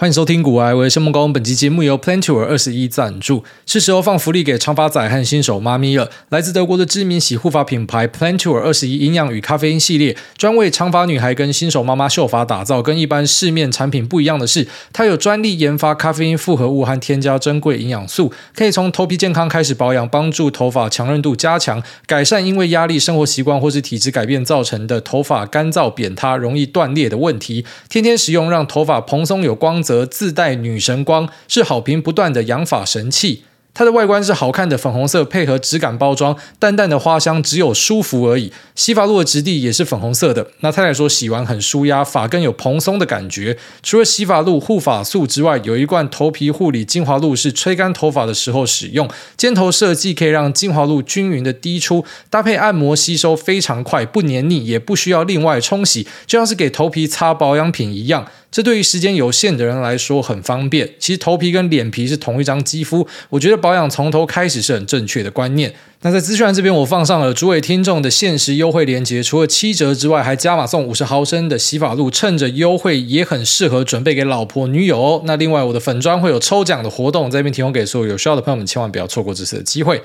欢迎收听股癌，我是孟高。本期节目由 Plantur 二十一赞助，是时候放福利给长发仔和新手妈咪了。来自德国的知名洗护发品牌 Plantur 二十一营养与咖啡因系列，专为长发女孩跟新手妈妈秀发打造。跟一般市面产品不一样的是，它有专利研发咖啡因复合物和添加珍贵营养素，可以从头皮健康开始保养，帮助头发强韧度加强，改善因为压力、生活习惯或是体质改变造成的头发干燥、扁塌、容易断裂的问题。天天使用，让头发蓬松有光泽。则自带女神光，是好评不断的养发神器。它的外观是好看的粉红色，配合质感包装，淡淡的花香，只有舒服而已。洗发露的质地也是粉红色的。那太太说洗完很舒压，发根有蓬松的感觉。除了洗发露、护发素之外，有一罐头皮护理精华露是吹干头发的时候使用。尖头设计可以让精华露均匀的滴出，搭配按摩吸收非常快，不黏腻，也不需要另外冲洗，就像是给头皮擦保养品一样。这对于时间有限的人来说很方便。其实头皮跟脸皮是同一张肌肤，我觉得保养从头开始是很正确的观念。那在资讯栏这边，我放上了诸位听众的限时优惠链接，除了七折之外，还加码送五十毫升的洗发露，趁着优惠也很适合准备给老婆女友。那另外，我的粉专会有抽奖的活动，在这边提供给所有有需要的朋友们，千万不要错过这次的机会。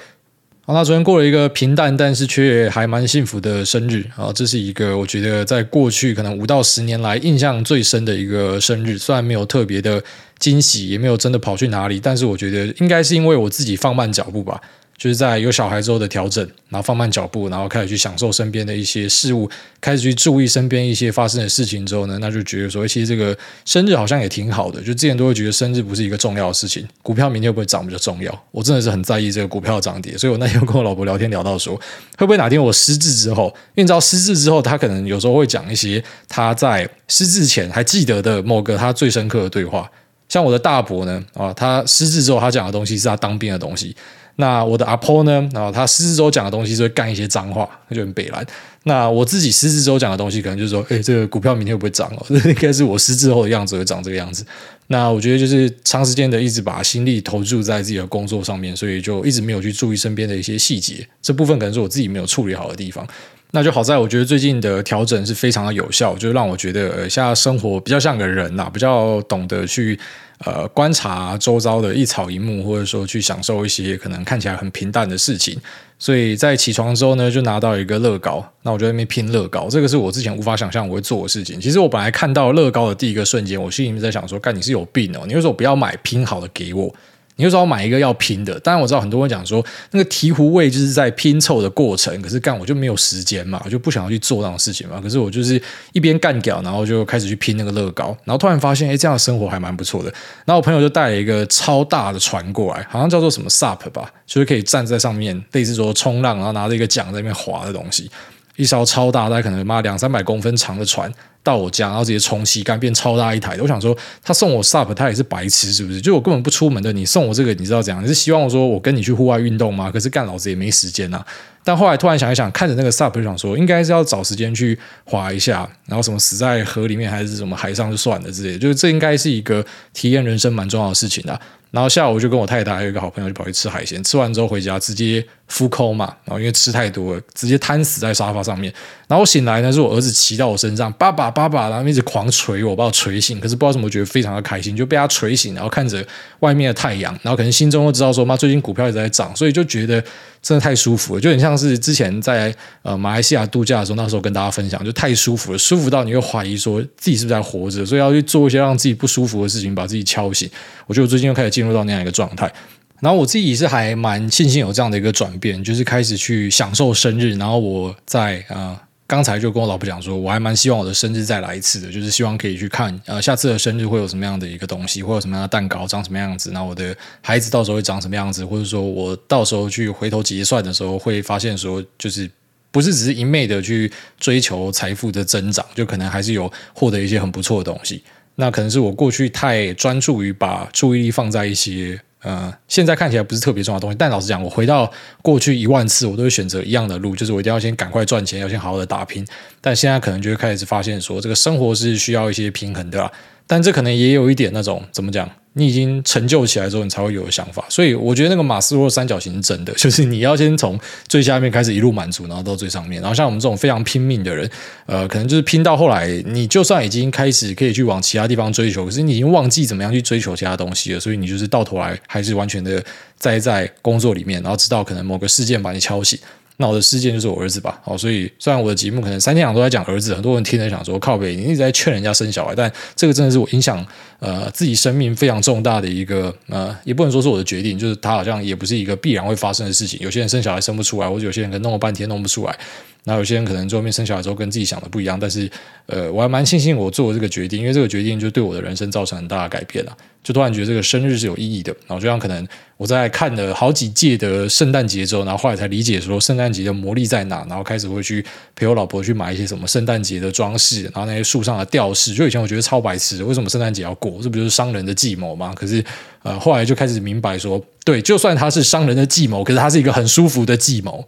好，他昨天过了一个平淡，但是却还蛮幸福的生日啊！这是一个我觉得在过去可能五到十年来印象最深的一个生日，虽然没有特别的惊喜，也没有真的跑去哪里，但是我觉得应该是因为我自己放慢脚步吧。就是在有小孩之后的调整，然后放慢脚步，然后开始去享受身边的一些事物，开始去注意身边一些发生的事情之后呢，那就觉得说，其实这个生日好像也挺好的。就之前都会觉得生日不是一个重要的事情，股票明天会不会涨比较重要。我真的是很在意这个股票涨跌，所以我那天跟我老婆聊天聊到说，会不会哪天我失智之后，因为你知道失智之后，他可能有时候会讲一些他在失智前还记得的某个他最深刻的对话。像我的大伯呢，啊，他失智之后他讲的东西是他当兵的东西。那我的阿婆呢？然后他失智之后讲的东西就会干一些脏话，他就很北蓝。那我自己失智之后讲的东西，可能就是说，哎，这个股票明天会不会涨哦？这 应该是我失智后的样子会长这个样子。那我觉得就是长时间的一直把心力投注在自己的工作上面，所以就一直没有去注意身边的一些细节。这部分可能是我自己没有处理好的地方。那就好在我觉得最近的调整是非常的有效，就让我觉得呃，现在生活比较像个人呐，比较懂得去。呃，观察周遭的一草一木，或者说去享受一些可能看起来很平淡的事情，所以在起床之后呢，就拿到一个乐高，那我就在那边拼乐高，这个是我之前无法想象我会做的事情。其实我本来看到乐高的第一个瞬间，我心里面在想说，干，你是有病哦，你为什么不要买拼好的给我？你就说要买一个要拼的，当然我知道很多人讲说那个醍醐味就是在拼凑的过程，可是干我就没有时间嘛，我就不想要去做那种事情嘛。可是我就是一边干掉，然后就开始去拼那个乐高，然后突然发现，哎，这样的生活还蛮不错的。然后我朋友就带了一个超大的船过来，好像叫做什么 SUP 吧，就是可以站在上面，类似说冲浪，然后拿着一个桨在那边划的东西，一艘超大，大概可能妈两三百公分长的船。到我家，然后直接充气干变超大一台的。我想说，他送我 SUP，他也是白痴是不是？就我根本不出门的，你送我这个，你知道怎样？你是希望我说我跟你去户外运动吗？可是干老子也没时间呐、啊。但后来突然想一想，看着那个 SUP，就想说应该是要找时间去滑一下，然后什么死在河里面还是什么海上就算了之类。就是这应该是一个体验人生蛮重要的事情的、啊。然后下午就跟我太太还有一个好朋友就跑去吃海鲜，吃完之后回家直接。腹空嘛，然后因为吃太多了，直接瘫死在沙发上面。然后醒来呢，是我儿子骑到我身上，爸爸爸爸，然后一直狂捶我，把我捶醒。可是不知道怎么，觉得非常的开心，就被他捶醒，然后看着外面的太阳，然后可能心中都知道说，妈，最近股票一直在涨，所以就觉得真的太舒服了，就很像是之前在呃马来西亚度假的时候，那时候跟大家分享，就太舒服了，舒服到你会怀疑说自己是不是在活着，所以要去做一些让自己不舒服的事情，把自己敲醒。我觉得我最近又开始进入到那样一个状态。然后我自己是还蛮庆幸有这样的一个转变，就是开始去享受生日。然后我在啊刚才就跟我老婆讲说，我还蛮希望我的生日再来一次的，就是希望可以去看呃下次的生日会有什么样的一个东西，会有什么样的蛋糕，长什么样子。然后我的孩子到时候会长什么样子，或者说我到时候去回头结算的时候，会发现说，就是不是只是一昧的去追求财富的增长，就可能还是有获得一些很不错的东西。那可能是我过去太专注于把注意力放在一些。呃，现在看起来不是特别重要的东西，但老实讲，我回到过去一万次，我都会选择一样的路，就是我一定要先赶快赚钱，要先好好的打拼。但现在可能就会开始发现说，这个生活是需要一些平衡的啦。但这可能也有一点那种怎么讲，你已经成就起来之后，你才会有想法。所以我觉得那个马斯洛三角形是真的，就是你要先从最下面开始一路满足，然后到最上面。然后像我们这种非常拼命的人，呃，可能就是拼到后来，你就算已经开始可以去往其他地方追求，可是你已经忘记怎么样去追求其他东西了。所以你就是到头来还是完全的栽在工作里面，然后直到可能某个事件把你敲醒。那我的事件就是我儿子吧，哦，所以虽然我的节目可能三天两头都在讲儿子，很多人听了想说靠北，你一直在劝人家生小孩，但这个真的是我影响呃自己生命非常重大的一个呃，也不能说是我的决定，就是他好像也不是一个必然会发生的事情。有些人生小孩生不出来，或者有些人可能弄了半天弄不出来。那有些人可能最后面生小孩之后跟自己想的不一样，但是，呃，我还蛮庆幸我做了这个决定，因为这个决定就对我的人生造成很大的改变了。就突然觉得这个生日是有意义的。然后就像可能我在看了好几届的圣诞节之后，然后后来才理解说圣诞节的魔力在哪，然后开始会去陪我老婆去买一些什么圣诞节的装饰，然后那些树上的吊饰。就以前我觉得超白痴，为什么圣诞节要过？这不就是商人的计谋吗？可是，呃，后来就开始明白说，对，就算它是商人的计谋，可是它是一个很舒服的计谋。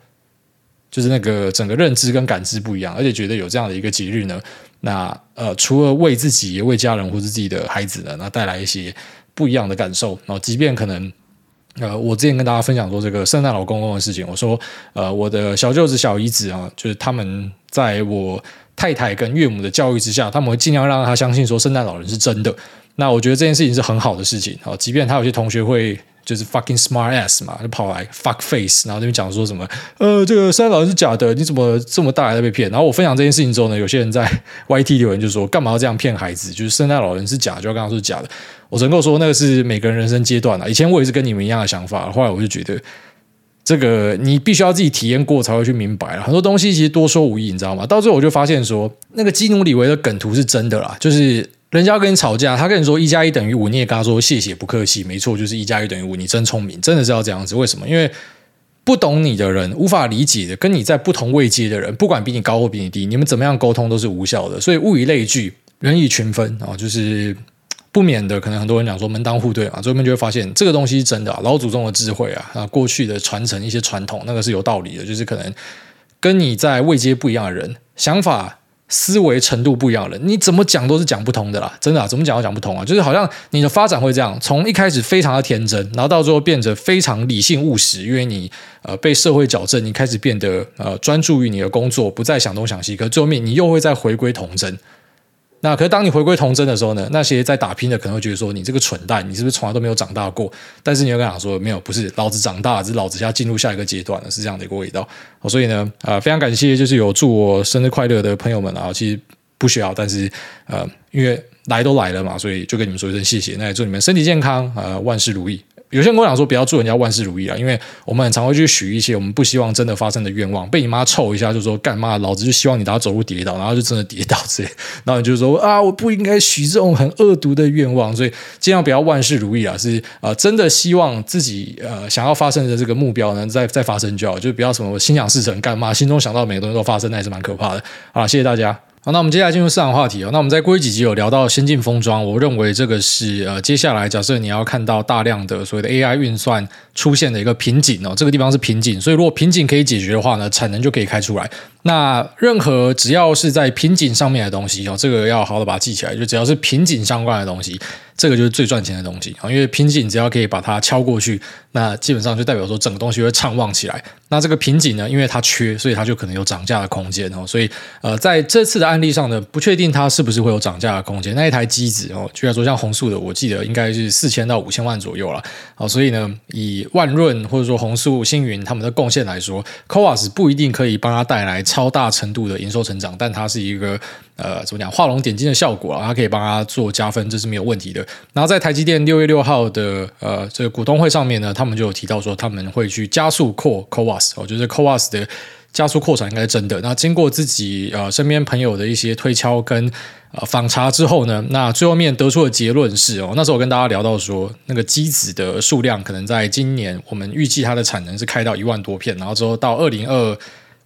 就是那个整个认知跟感知不一样，而且觉得有这样的一个节日呢，那呃，除了为自己、为家人或是自己的孩子呢，那带来一些不一样的感受。然后，即便可能呃，我之前跟大家分享说这个圣诞老公公的事情，我说呃，我的小舅子、小姨子啊，就是他们在我太太跟岳母的教育之下，他们会尽量让他相信说圣诞老人是真的。那我觉得这件事情是很好的事情啊，即便他有些同学会。就是 fucking smart ass 嘛，就跑来 fuck face，然后那边讲说什么，呃，这个圣诞老人是假的，你怎么这么大还在被骗？然后我分享这件事情之后呢，有些人在 YT 留言就说，干嘛要这样骗孩子？就是圣诞老人是假，就要跟他说是假的。我只能够说，那个是每个人人生阶段啊。以前我也是跟你们一样的想法，后来我就觉得，这个你必须要自己体验过才会去明白了。很多东西其实多说无益，你知道吗？到最后我就发现说，那个基努里维的梗图是真的啦，就是。人家跟你吵架，他跟你说一加一等于五，你也跟他说谢谢，不客气，没错，就是一加一等于五，你真聪明，真的是要这样子。为什么？因为不懂你的人，无法理解的，跟你在不同位阶的人，不管比你高或比你低，你们怎么样沟通都是无效的。所以物以类聚，人以群分啊，就是不免的，可能很多人讲说门当户对嘛，最后面就会发现这个东西是真的，老祖宗的智慧啊，啊，过去的传承一些传统，那个是有道理的，就是可能跟你在位阶不一样的人，想法。思维程度不一样了，你怎么讲都是讲不通的啦，真的，怎么讲都讲不通啊！就是好像你的发展会这样，从一开始非常的天真，然后到最后变得非常理性务实，因为你呃被社会矫正，你开始变得呃专注于你的工作，不再想东想西，可最后面你又会再回归童真。那可是当你回归童真的时候呢？那些在打拼的可能会觉得说，你这个蠢蛋，你是不是从来都没有长大过？但是你又跟他说没有，不是，老子长大，只是老子要进入下一个阶段了，是这样的一个味道。所以呢，呃，非常感谢，就是有祝我生日快乐的朋友们啊，其实不需要，但是呃，因为来都来了嘛，所以就跟你们说一声谢谢。那也祝你们身体健康，呃，万事如意。有些人跟我讲说，不要祝人家万事如意啊，因为我们很常会去许一些我们不希望真的发生的愿望，被你妈臭一下就说干嘛，老子就希望你等下走路跌倒，然后就真的跌倒之类，然后你就说啊，我不应该许这种很恶毒的愿望，所以尽量不要万事如意啊，是啊、真的希望自己呃想要发生的这个目标呢，再再发生就好，就不要什么心想事成干嘛，心中想到每个东西都发生，那也是蛮可怕的。好，谢谢大家。好，那我们接下来进入市场话题哦。那我们在过去几集有聊到先进封装，我认为这个是呃，接下来假设你要看到大量的所谓的 AI 运算出现的一个瓶颈哦，这个地方是瓶颈，所以如果瓶颈可以解决的话呢，产能就可以开出来。那任何只要是在瓶颈上面的东西哦，这个要好好的把它记起来，就只要是瓶颈相关的东西。这个就是最赚钱的东西啊，因为瓶颈只要可以把它敲过去，那基本上就代表说整个东西会畅旺起来。那这个瓶颈呢，因为它缺，所以它就可能有涨价的空间哦。所以呃，在这次的案例上呢，不确定它是不是会有涨价的空间。那一台机子哦，就像说像红素的，我记得应该是四千到五千万左右了。好，所以呢，以万润或者说红素、星云他们的贡献来说，CoWoS 不一定可以帮它带来超大程度的营收成长，但它是一个。呃，怎么讲？画龙点睛的效果啊，它可以帮他做加分，这是没有问题的。然后在台积电六月六号的呃这个股东会上面呢，他们就有提到说他们会去加速扩 CoWoS，我觉得 CoWoS 的加速扩产应该是真的。那经过自己呃身边朋友的一些推敲跟呃访查之后呢，那最后面得出的结论是哦，那时候我跟大家聊到说，那个机子的数量可能在今年我们预计它的产能是开到一万多片，然后之后到二零二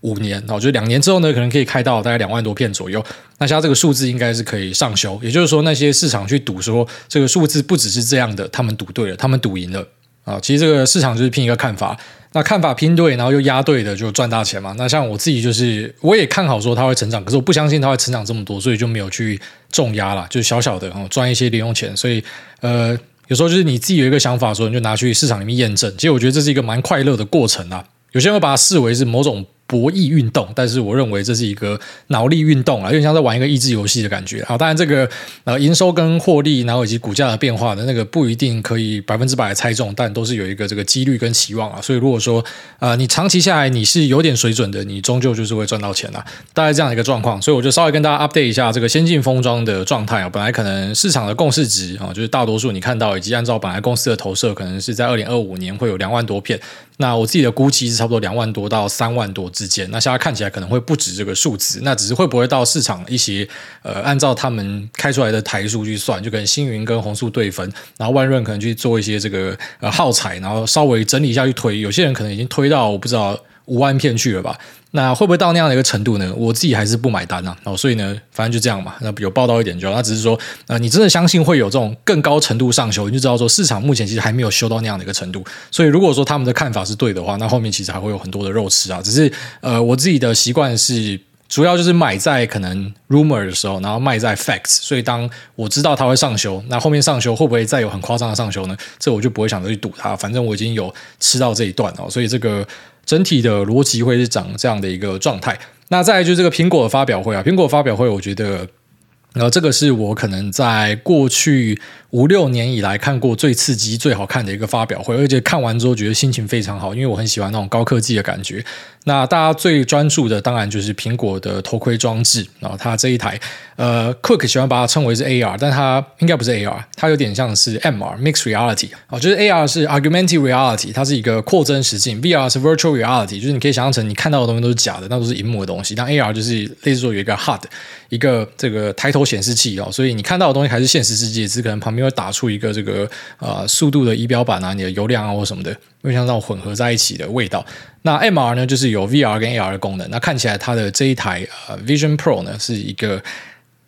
五年，然后就两年之后呢，可能可以开到大概两万多片左右。那像这个数字应该是可以上修，也就是说，那些市场去赌说这个数字不只是这样的，他们赌对了，他们赌赢了啊。其实这个市场就是拼一个看法，那看法拼对，然后又押对的就赚大钱嘛。那像我自己就是，我也看好说它会成长，可是我不相信它会成长这么多，所以就没有去重压了，就小小的哦赚一些零用钱。所以呃。有时候就是你自己有一个想法的时候，你就拿去市场里面验证。其实我觉得这是一个蛮快乐的过程啊。有些人会把它视为是某种。博弈运动，但是我认为这是一个脑力运动啊，有点像在玩一个益智游戏的感觉。好，当然这个呃营收跟获利，然后以及股价的变化的那个不一定可以百分之百猜中，但都是有一个这个几率跟期望啊。所以如果说呃你长期下来你是有点水准的，你终究就是会赚到钱啊。大概这样的一个状况。所以我就稍微跟大家 update 一下这个先进封装的状态啊。本来可能市场的共识值啊，就是大多数你看到以及按照本来公司的投射，可能是在二零二五年会有两万多片。那我自己的估计是差不多两万多到三万多之间。那现在看起来可能会不止这个数字，那只是会不会到市场一些呃，按照他们开出来的台数去算，就跟星云跟红素对分，然后万润可能去做一些这个呃耗材，然后稍微整理一下去推。有些人可能已经推到我不知道。五万片去了吧？那会不会到那样的一个程度呢？我自己还是不买单啊。哦，所以呢，反正就这样嘛。那有报道一点就好，那只是说，呃，你真的相信会有这种更高程度上修，你就知道说市场目前其实还没有修到那样的一个程度。所以如果说他们的看法是对的话，那后面其实还会有很多的肉吃啊。只是呃，我自己的习惯是主要就是买在可能 rumor 的时候，然后卖在 facts。所以当我知道它会上修，那后面上修会不会再有很夸张的上修呢？这我就不会想着去赌它。反正我已经有吃到这一段哦，所以这个。整体的逻辑会是长这样的一个状态。那再来就是这个苹果的发表会啊，苹果发表会，我觉得，呃，这个是我可能在过去。五六年以来看过最刺激、最好看的一个发表会，而且看完之后觉得心情非常好，因为我很喜欢那种高科技的感觉。那大家最专注的当然就是苹果的头盔装置，然后它这一台，呃，Cook 喜欢把它称为是 AR，但它应该不是 AR，它有点像是 MR（Mixed Reality） 哦，就是 AR 是 Augmented Reality，它是一个扩增实境；VR 是 Virtual Reality，就是你可以想象成你看到的东西都是假的，那都是荧幕的东西。但 AR 就是类似说有一个 HUD，一个这个抬头显示器哦，所以你看到的东西还是现实世界，只是可能旁边。会打出一个这个呃速度的仪表板啊，你的油量啊或什么的，因为像这种混合在一起的味道。那 MR 呢，就是有 VR 跟 AR 的功能。那看起来它的这一台呃 Vision Pro 呢，是一个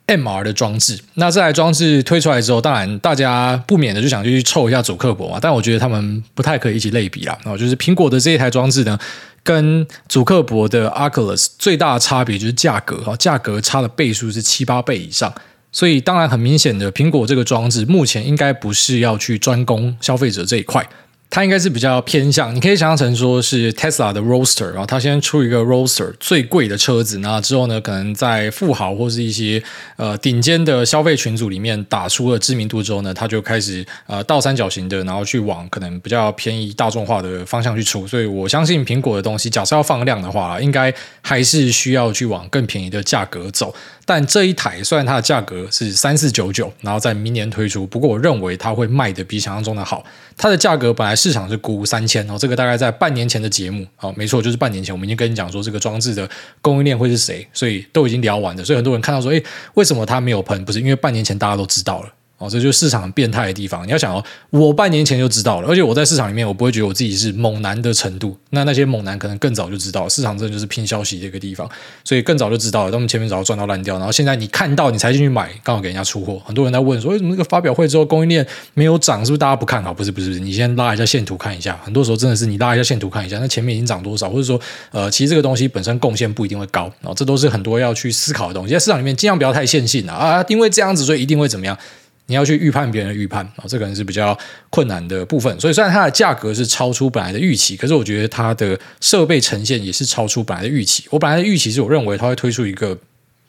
MR 的装置。那这台装置推出来之后，当然大家不免的就想去凑一下祖克博嘛。但我觉得他们不太可以一起类比啦。然后就是苹果的这一台装置呢，跟祖克伯的 Oculus 最大的差别就是价格哈，价格差的倍数是七八倍以上。所以，当然很明显的，苹果这个装置目前应该不是要去专攻消费者这一块。它应该是比较偏向，你可以想象成说是 Tesla 的 Roadster，然后它先出一个 Roadster 最贵的车子，那之后呢，可能在富豪或是一些呃顶尖的消费群组里面打出了知名度之后呢，它就开始呃倒三角形的，然后去往可能比较便宜大众化的方向去出。所以我相信苹果的东西，假设要放量的话，应该还是需要去往更便宜的价格走。但这一台虽然它的价格是三四九九，然后在明年推出，不过我认为它会卖的比想象中的好。它的价格本来市场是估三千，然后这个大概在半年前的节目，好，没错，就是半年前我们已经跟你讲说这个装置的供应链会是谁，所以都已经聊完了。所以很多人看到说，诶，为什么它没有喷？不是因为半年前大家都知道了。哦，这就是市场变态的地方。你要想哦，我半年前就知道了，而且我在市场里面，我不会觉得我自己是猛男的程度。那那些猛男可能更早就知道，市场真的就是拼消息这个地方，所以更早就知道了。他们前面早就赚到烂掉，然后现在你看到你才进去买，刚好给人家出货。很多人在问说，为什么那个发表会之后供应链没有涨？是不是大家不看好？不是，不是，你先拉一下线图看一下。很多时候真的是你拉一下线图看一下，那前面已经涨多少，或者说呃，其实这个东西本身贡献不一定会高。然后这都是很多要去思考的东西。在市场里面，尽量不要太线性啊啊，因为这样子所以一定会怎么样。你要去预判别人的预判啊，这可能是比较困难的部分。所以虽然它的价格是超出本来的预期，可是我觉得它的设备呈现也是超出本来的预期。我本来的预期是我认为它会推出一个，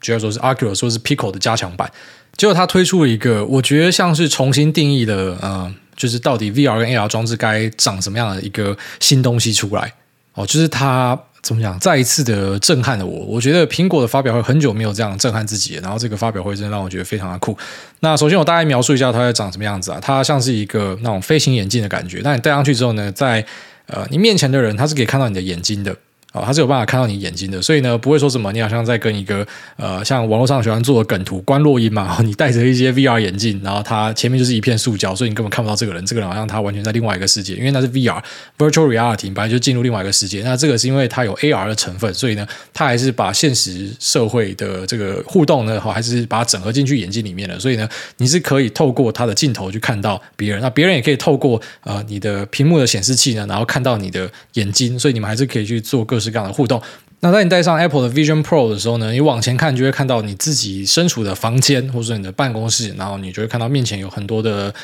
主要说是 Oculus 说是 Pico 的加强版，结果它推出了一个，我觉得像是重新定义的，呃，就是到底 VR 跟 AR 装置该长什么样的一个新东西出来哦，就是它。怎么讲？再一次的震撼了我。我觉得苹果的发表会很久没有这样震撼自己，然后这个发表会真的让我觉得非常的酷。那首先我大概描述一下它长什么样子啊？它像是一个那种飞行眼镜的感觉。那你戴上去之后呢，在呃你面前的人他是可以看到你的眼睛的。哦，它是有办法看到你眼睛的，所以呢，不会说什么你好像在跟一个呃，像网络上喜欢做的梗图观落音嘛，你戴着一些 VR 眼镜，然后它前面就是一片塑胶，所以你根本看不到这个人，这个人好像他完全在另外一个世界，因为那是 VR Virtual Reality，本来就进入另外一个世界。那这个是因为它有 AR 的成分，所以呢，它还是把现实社会的这个互动呢，好还是把它整合进去眼镜里面的，所以呢，你是可以透过它的镜头去看到别人，那别人也可以透过呃你的屏幕的显示器呢，然后看到你的眼睛，所以你们还是可以去做各式各样的互动。那在你戴上 Apple 的 Vision Pro 的时候呢，你往前看就会看到你自己身处的房间，或者你的办公室，然后你就会看到面前有很多的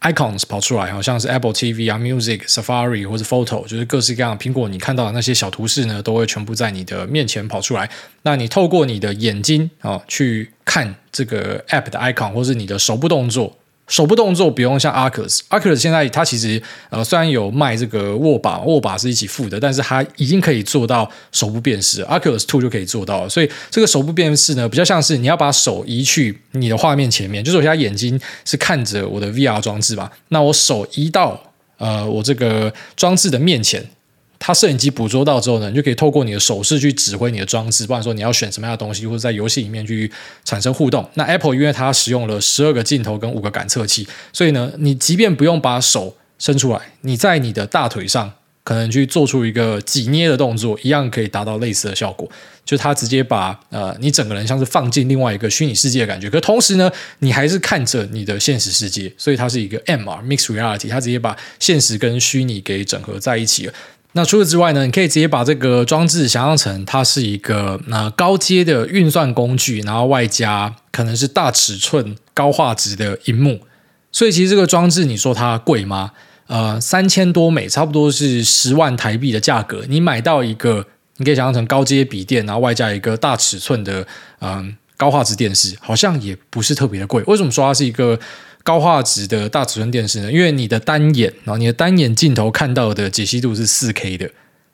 icons 跑出来，好像是 Apple TV 啊、Music、Safari 或者 Photo，就是各式各样苹果你看到的那些小图示呢，都会全部在你的面前跑出来。那你透过你的眼睛啊、去看这个 App 的 icon，或是你的手部动作。手部动作不用像 Oculus，Oculus 现在它其实呃虽然有卖这个握把，握把是一起付的，但是它已经可以做到手部辨识，Oculus Two 就可以做到了。所以这个手部辨识呢，比较像是你要把手移去你的画面前面，就是我现在眼睛是看着我的 VR 装置吧，那我手移到呃我这个装置的面前。它摄影机捕捉到之后呢，你就可以透过你的手势去指挥你的装置，不管说你要选什么样的东西，或者在游戏里面去产生互动。那 Apple 因为它使用了十二个镜头跟五个感测器，所以呢，你即便不用把手伸出来，你在你的大腿上可能去做出一个挤捏的动作，一样可以达到类似的效果。就它直接把呃你整个人像是放进另外一个虚拟世界的感觉，可同时呢，你还是看着你的现实世界，所以它是一个 MR Mixed Reality，它直接把现实跟虚拟给整合在一起了。那除此之外呢，你可以直接把这个装置想象成它是一个呃高阶的运算工具，然后外加可能是大尺寸、高画质的荧幕。所以其实这个装置，你说它贵吗？呃，三千多美，差不多是十万台币的价格。你买到一个，你可以想象成高阶笔电，然后外加一个大尺寸的嗯、高画质电视，好像也不是特别的贵。为什么说它是一个？高画质的大尺寸电视呢，因为你的单眼，然后你的单眼镜头看到的解析度是四 K 的，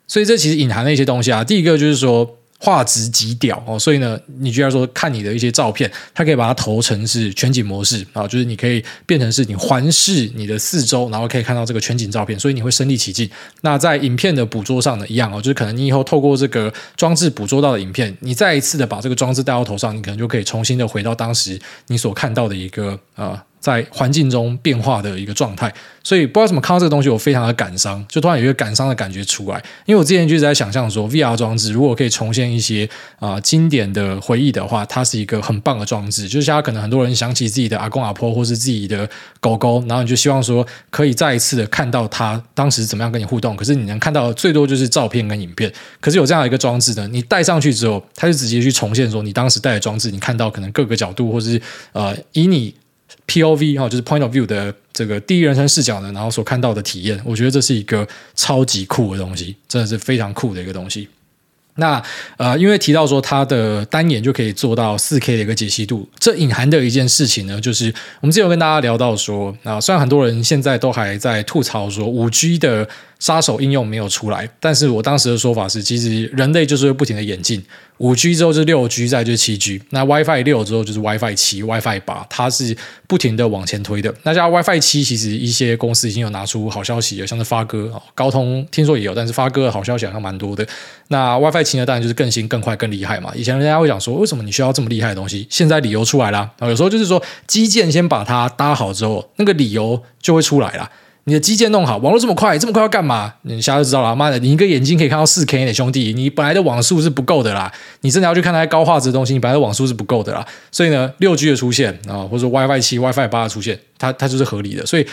所以这其实隐含了一些东西啊。第一个就是说。画质极屌哦，所以呢，你居然说看你的一些照片，它可以把它投成是全景模式啊，就是你可以变成是你环视你的四周，然后可以看到这个全景照片，所以你会身临其境。那在影片的捕捉上呢，一样哦，就是可能你以后透过这个装置捕捉到的影片，你再一次的把这个装置戴到头上，你可能就可以重新的回到当时你所看到的一个啊。在环境中变化的一个状态，所以不知道怎么看到这个东西，我非常的感伤，就突然有一个感伤的感觉出来。因为我之前就在想象说，VR 装置如果可以重现一些啊、经典的回忆的话，它是一个很棒的装置。就是像可能很多人想起自己的阿公阿婆，或是自己的狗狗，然后你就希望说可以再一次的看到他当时怎么样跟你互动。可是你能看到的最多就是照片跟影片。可是有这样一个装置呢，你戴上去之后，它就直接去重现说你当时戴的装置，你看到可能各个角度，或是呃以你。POV 哈，就是 Point of View 的这个第一人称视角呢，然后所看到的体验，我觉得这是一个超级酷的东西，真的是非常酷的一个东西。那呃，因为提到说它的单眼就可以做到四 K 的一个解析度，这隐含的一件事情呢，就是我们之前有跟大家聊到说，啊，虽然很多人现在都还在吐槽说五 G 的杀手应用没有出来，但是我当时的说法是，其实人类就是会不停的演进，五 G 之后就是六 G，再就是七 G，那 WiFi 六之后就是 WiFi 七、WiFi 八，它是不停的往前推的。那像 WiFi 七，其实一些公司已经有拿出好消息了，像是发哥啊、高通听说也有，但是发哥的好消息好像蛮多的。那 WiFi 七呢，当然就是更新、更快、更厉害嘛。以前人家会讲说，为什么你需要这么厉害的东西？现在理由出来了，有时候就是说，基建先把它搭好之后，那个理由就会出来了。你的基建弄好，网络这么快，这么快要干嘛？你下就知道了。妈的，你一个眼睛可以看到四 K 的兄弟，你本来的网速是不够的啦。你真的要去看那些高画质的东西，你本来的网速是不够的啦。所以呢，六 G 的出现啊，或者说 WiFi 七、WiFi 八的出现，它它就是合理的。所以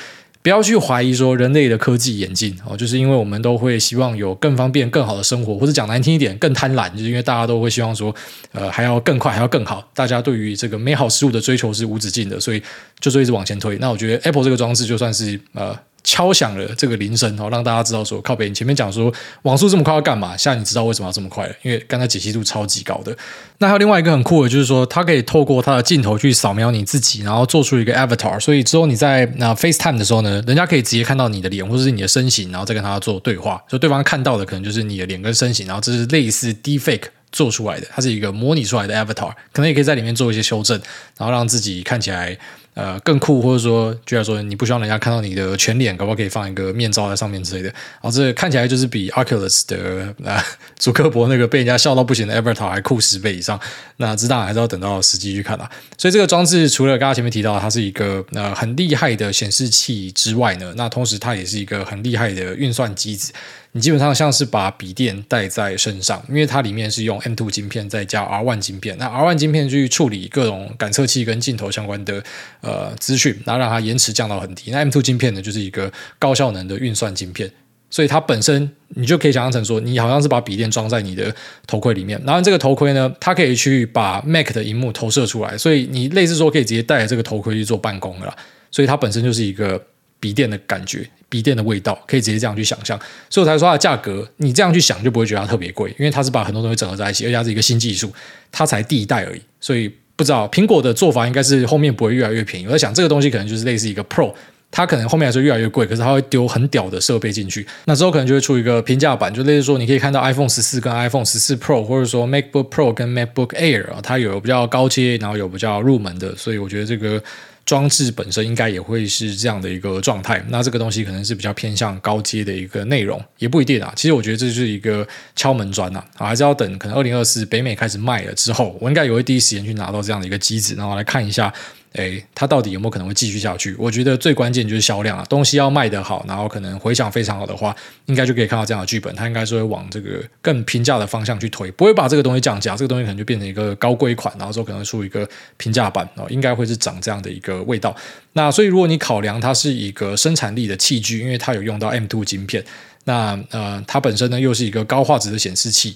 不要去怀疑说人类的科技演进哦，就是因为我们都会希望有更方便、更好的生活，或者讲难听一点，更贪婪，就是因为大家都会希望说，呃，还要更快，还要更好。大家对于这个美好事物的追求是无止境的，所以就是一直往前推。那我觉得 Apple 这个装置就算是呃。敲响了这个铃声哦，让大家知道说靠北。你前面讲说网速这么快要干嘛？现在你知道为什么要这么快了？因为刚才解析度超级高的。那还有另外一个很酷的，就是说它可以透过它的镜头去扫描你自己，然后做出一个 avatar。所以之后你在那 FaceTime 的时候呢，人家可以直接看到你的脸或者是你的身形，然后再跟他做对话。所以对方看到的可能就是你的脸跟身形，然后这是类似 Deepfake 做出来的，它是一个模拟出来的 avatar，可能也可以在里面做一些修正，然后让自己看起来。呃，更酷，或者说，居然说你不希望人家看到你的全脸，可不可以放一个面罩在上面之类的？然后这看起来就是比 Oculus 的啊、呃，祖克伯那个被人家笑到不行的 Avatar 还酷十倍以上。那这当然还是要等到实际去看啦。所以这个装置除了刚刚前面提到它是一个呃很厉害的显示器之外呢，那同时它也是一个很厉害的运算机子。你基本上像是把笔电带在身上，因为它里面是用 M2 晶片再加 R1 晶片，那 R1 晶片去处理各种感测器跟镜头相关的呃资讯，然后让它延迟降到很低。那 M2 晶片呢，就是一个高效能的运算晶片，所以它本身你就可以想象成说，你好像是把笔电装在你的头盔里面，然后这个头盔呢，它可以去把 Mac 的荧幕投射出来，所以你类似说可以直接带着这个头盔去做办公了，所以它本身就是一个。笔电的感觉、笔电的味道，可以直接这样去想象。所以我才说它的价格，你这样去想就不会觉得它特别贵，因为它是把很多东西整合在一起，而且它是一个新技术，它才第一代而已。所以不知道苹果的做法应该是后面不会越来越便宜。我在想这个东西可能就是类似一个 Pro。它可能后面来说越来越贵，可是它会丢很屌的设备进去，那之后可能就会出一个平价版，就类似说你可以看到 iPhone 十四跟 iPhone 十四 Pro，或者说 MacBook Pro 跟 MacBook Air 啊，它有比较高阶，然后有比较入门的，所以我觉得这个装置本身应该也会是这样的一个状态。那这个东西可能是比较偏向高阶的一个内容，也不一定啊。其实我觉得这就是一个敲门砖呐，啊，还是要等可能二零二四北美开始卖了之后，我应该也会第一时间去拿到这样的一个机子，然后来看一下。诶，它到底有没有可能会继续下去？我觉得最关键就是销量啊，东西要卖得好，然后可能回响非常好的话，应该就可以看到这样的剧本。它应该是会往这个更平价的方向去推，不会把这个东西降价，这个东西可能就变成一个高规款，然后之后可能出一个平价版哦，应该会是长这样的一个味道。那所以如果你考量它是一个生产力的器具，因为它有用到 M2 晶片，那呃，它本身呢又是一个高画质的显示器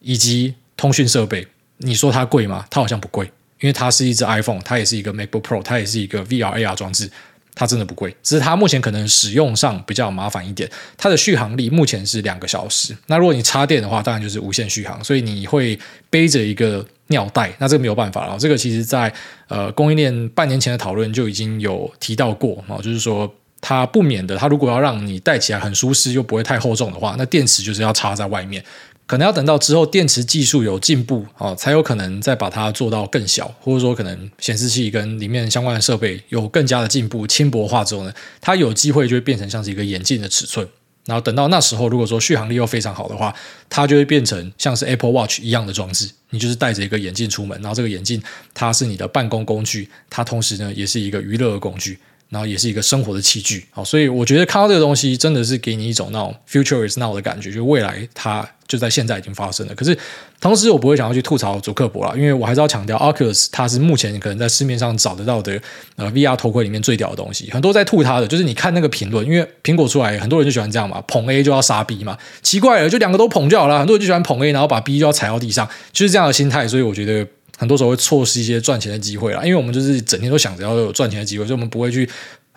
以及通讯设备，你说它贵吗？它好像不贵。因为它是一只 iPhone，它也是一个 MacBook Pro，它也是一个 VR AR 装置，它真的不贵，只是它目前可能使用上比较麻烦一点。它的续航力目前是两个小时，那如果你插电的话，当然就是无限续航，所以你会背着一个尿袋，那这个没有办法了。这个其实在呃供应链半年前的讨论就已经有提到过啊，就是说它不免的，它如果要让你带起来很舒适又不会太厚重的话，那电池就是要插在外面。可能要等到之后电池技术有进步哦，才有可能再把它做到更小，或者说可能显示器跟里面相关的设备有更加的进步、轻薄化之后呢，它有机会就会变成像是一个眼镜的尺寸。然后等到那时候，如果说续航力又非常好的话，它就会变成像是 Apple Watch 一样的装置。你就是戴着一个眼镜出门，然后这个眼镜它是你的办公工具，它同时呢也是一个娱乐的工具。然后也是一个生活的器具，好，所以我觉得看到这个东西真的是给你一种那种 future is now 的感觉，就未来它就在现在已经发生了。可是同时我不会想要去吐槽祖克伯啦，因为我还是要强调 Oculus 它是目前可能在市面上找得到的呃 VR 头盔里面最屌的东西。很多在吐它的，就是你看那个评论，因为苹果出来，很多人就喜欢这样嘛，捧 A 就要杀 B 嘛，奇怪了，就两个都捧就好了。很多人就喜欢捧 A，然后把 B 就要踩到地上，就是这样的心态。所以我觉得。很多时候会错失一些赚钱的机会啦，因为我们就是整天都想着要有赚钱的机会，所以我们不会去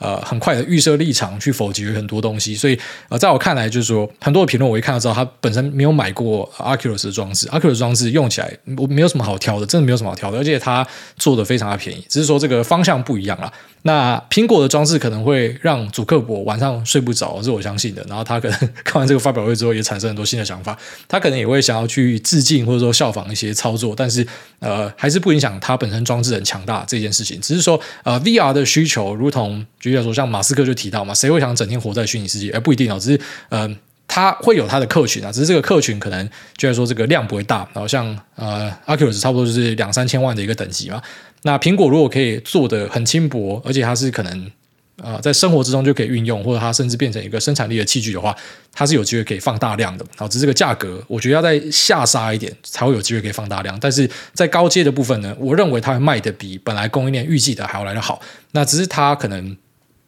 呃很快的预设立场去否决很多东西。所以呃，在我看来，就是说很多的评论我一看到之后，他本身没有买过 Oculus 的装置，Oculus 装置用起来我没有什么好挑的，真的没有什么好挑的，而且它做的非常的便宜，只是说这个方向不一样啦。那苹果的装置可能会让祖克伯晚上睡不着，是我相信的。然后他可能看完这个发表会之后，也产生很多新的想法。他可能也会想要去致敬或者说效仿一些操作，但是呃，还是不影响他本身装置很强大这件事情。只是说呃，VR 的需求，如同举例来说，像马斯克就提到嘛，谁会想整天活在虚拟世界？而、不一定哦，只是呃，他会有他的客群啊，只是这个客群可能就是说这个量不会大。然后像呃 a c u l u s 差不多就是两三千万的一个等级嘛。那苹果如果可以做得很轻薄，而且它是可能呃在生活之中就可以运用，或者它甚至变成一个生产力的器具的话，它是有机会可以放大量的。好，只是这个价格，我觉得要再下杀一点才会有机会可以放大量。但是在高阶的部分呢，我认为它会卖的比本来供应链预计的还要来得好。那只是它可能。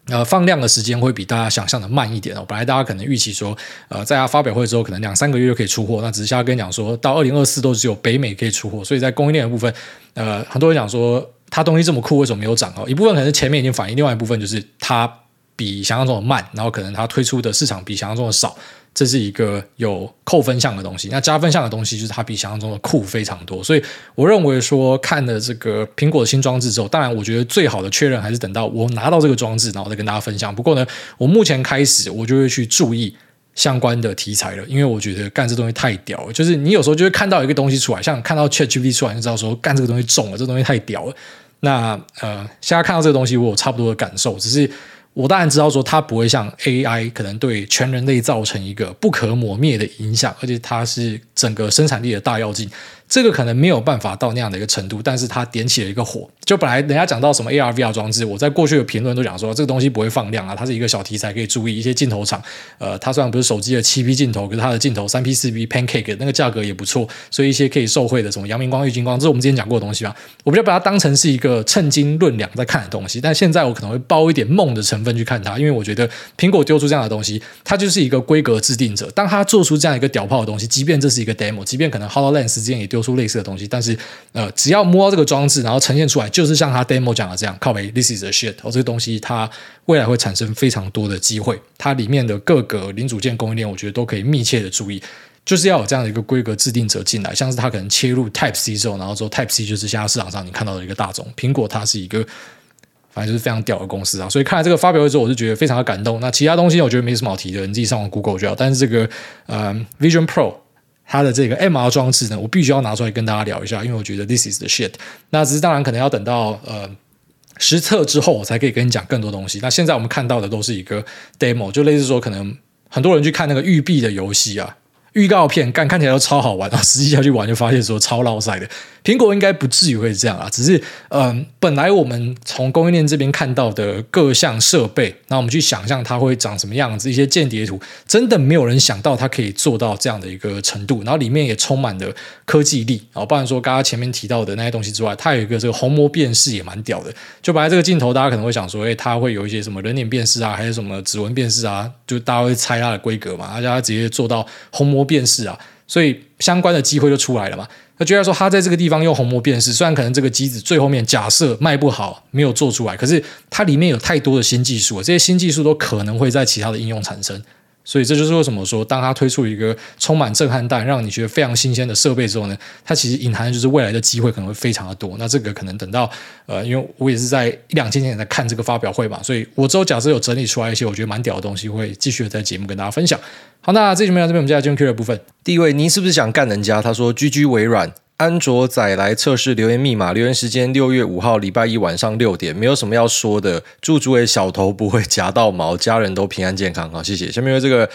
呃，放量的时间会比大家想象的慢一点哦。本来大家可能预期说，呃，在他发表会之后，可能两三个月就可以出货。那只是要跟你讲说，到二零二四都只有北美可以出货。所以在供应链的部分，呃，很多人讲说，它东西这么酷，为什么没有涨哦？一部分可能是前面已经反映，另外一部分就是它比想象中的慢，然后可能它推出的市场比想象中的少。这是一个有扣分项的东西，那加分项的东西就是它比想象中的酷非常多，所以我认为说看了这个苹果的新装置之后，当然我觉得最好的确认还是等到我拿到这个装置，然后再跟大家分享。不过呢，我目前开始我就会去注意相关的题材了，因为我觉得干这东西太屌了，就是你有时候就会看到一个东西出来，像看到 ChatGPT 出来，就知道说干这个东西中了，这东西太屌了。那呃，现在看到这个东西，我有差不多的感受，只是。我当然知道说它不会像 AI 可能对全人类造成一个不可磨灭的影响，而且它是整个生产力的大跃进。这个可能没有办法到那样的一个程度，但是它点起了一个火。就本来人家讲到什么 AR VR 装置，我在过去的评论都讲说这个东西不会放量啊，它是一个小题材，可以注意一些镜头厂。呃，它虽然不是手机的七 P 镜头，可是它的镜头三 P 四 P Pancake 那个价格也不错，所以一些可以受惠的什么阳明光、玉晶光，这是我们之前讲过的东西吧。我比较把它当成是一个称斤论两在看的东西，但现在我可能会包一点梦的成分去看它，因为我觉得苹果丢出这样的东西，它就是一个规格制定者。当它做出这样一个屌炮的东西，即便这是一个 demo，即便可能 HoloLens 之前也丢出类似的东西。但是呃，只要摸到这个装置，然后呈现出来，就是像他 demo 讲的这样，靠北，this is a shit。哦，这个东西它未来会产生非常多的机会，它里面的各个零组件供应链，我觉得都可以密切的注意。就是要有这样的一个规格制定者进来，像是他可能切入 Type C 之后，然后说 Type C 就是现在市场上你看到的一个大众。苹果它是一个，反正就是非常屌的公司啊。所以看了这个发表会之后，我是觉得非常的感动。那其他东西我觉得没什么好提的，你自己上网 Google 就好。但是这个呃 Vision Pro 它的这个 MR 装置呢，我必须要拿出来跟大家聊一下，因为我觉得 This is the shit。那只是当然可能要等到呃实测之后，我才可以跟你讲更多东西。那现在我们看到的都是一个 demo，就类似说可能很多人去看那个育碧的游戏啊。预告片干看起来都超好玩，然后实际下去玩就发现说超落赛的。苹果应该不至于会这样啊，只是嗯、本来我们从供应链这边看到的各项设备，那我们去想象它会长什么样子，一些间谍图，真的没有人想到它可以做到这样的一个程度，然后里面也充满了科技力啊，不然说刚刚前面提到的那些东西之外，它有一个这个虹膜辨识也蛮屌的。就本来这个镜头，大家可能会想说，诶，它会有一些什么人脸辨识啊，还是什么指纹辨识啊，就大家会猜它的规格嘛，大家直接做到虹膜辨识啊，所以相关的机会就出来了嘛。那居然说他在这个地方用虹膜辨识，虽然可能这个机子最后面假设卖不好，没有做出来，可是它里面有太多的新技术，这些新技术都可能会在其他的应用产生。所以这就是为什么说，当他推出一个充满震撼弹、让你觉得非常新鲜的设备之后呢，它其实隐含的就是未来的机会可能会非常的多。那这个可能等到呃，因为我也是在一两千年在看这个发表会嘛，所以我之后假设有整理出来一些我觉得蛮屌的东西，会继续的在节目跟大家分享。好，那这期节目到这边，我们接下来进入 Q 的部分。第一位，您是不是想干人家？他说：“GG 微软。”安卓仔来测试留言密码，留言时间六月五号礼拜一晚上六点，没有什么要说的。祝诸位小头不会夹到毛，家人都平安健康。好，谢谢。下面有这个。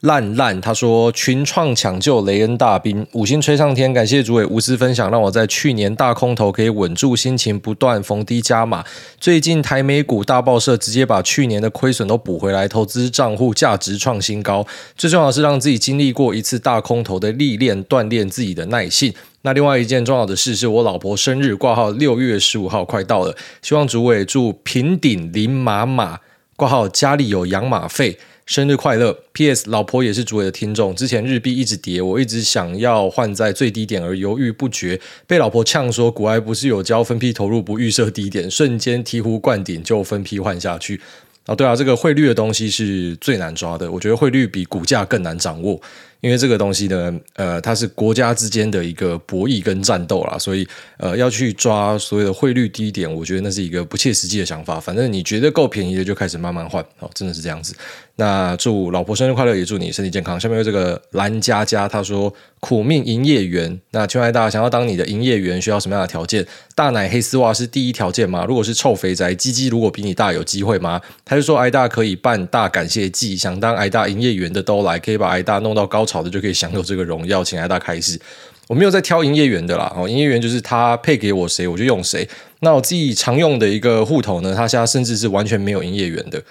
烂烂，他说群创抢救雷恩大兵，五星吹上天，感谢诸位无私分享，让我在去年大空头可以稳住心情，不断逢低加码。最近台美股大爆社，直接把去年的亏损都补回来，投资账户价值创新高。最重要的是让自己经历过一次大空头的历练，锻炼自己的耐性。那另外一件重要的事是我老婆生日挂号六月十五号快到了，希望诸位祝平顶林马马挂号家里有养马费。生日快乐！P.S. 老婆也是诸位的听众，之前日币一直跌，我一直想要换在最低点而犹豫不决，被老婆呛说，股癌不是有教分批投入不预设低点，瞬间醍醐灌顶就分批换下去。啊，对啊，这个汇率的东西是最难抓的，我觉得汇率比股价更难掌握。因为这个东西呢，呃，它是国家之间的一个博弈跟战斗啦，所以呃，要去抓所有的汇率低点，我觉得那是一个不切实际的想法。反正你觉得够便宜的就开始慢慢换，哦，真的是这样子。那祝老婆生日快乐，也祝你身体健康。下面有这个蓝佳佳，他说苦命营业员。那请问大想要当你的营业员需要什么样的条件？大奶黑丝袜是第一条件吗？如果是臭肥宅，鸡鸡如果比你大，有机会吗？他就说癌大可以办大感谢祭，想当癌大营业员的都来，可以把癌大弄到高潮。的就可以享有这个荣耀，请来大开始。我没有在挑营业员的啦，哦，营业员就是他配给我谁，我就用谁。那我自己常用的一个户头呢，他现在甚至是完全没有营业员的。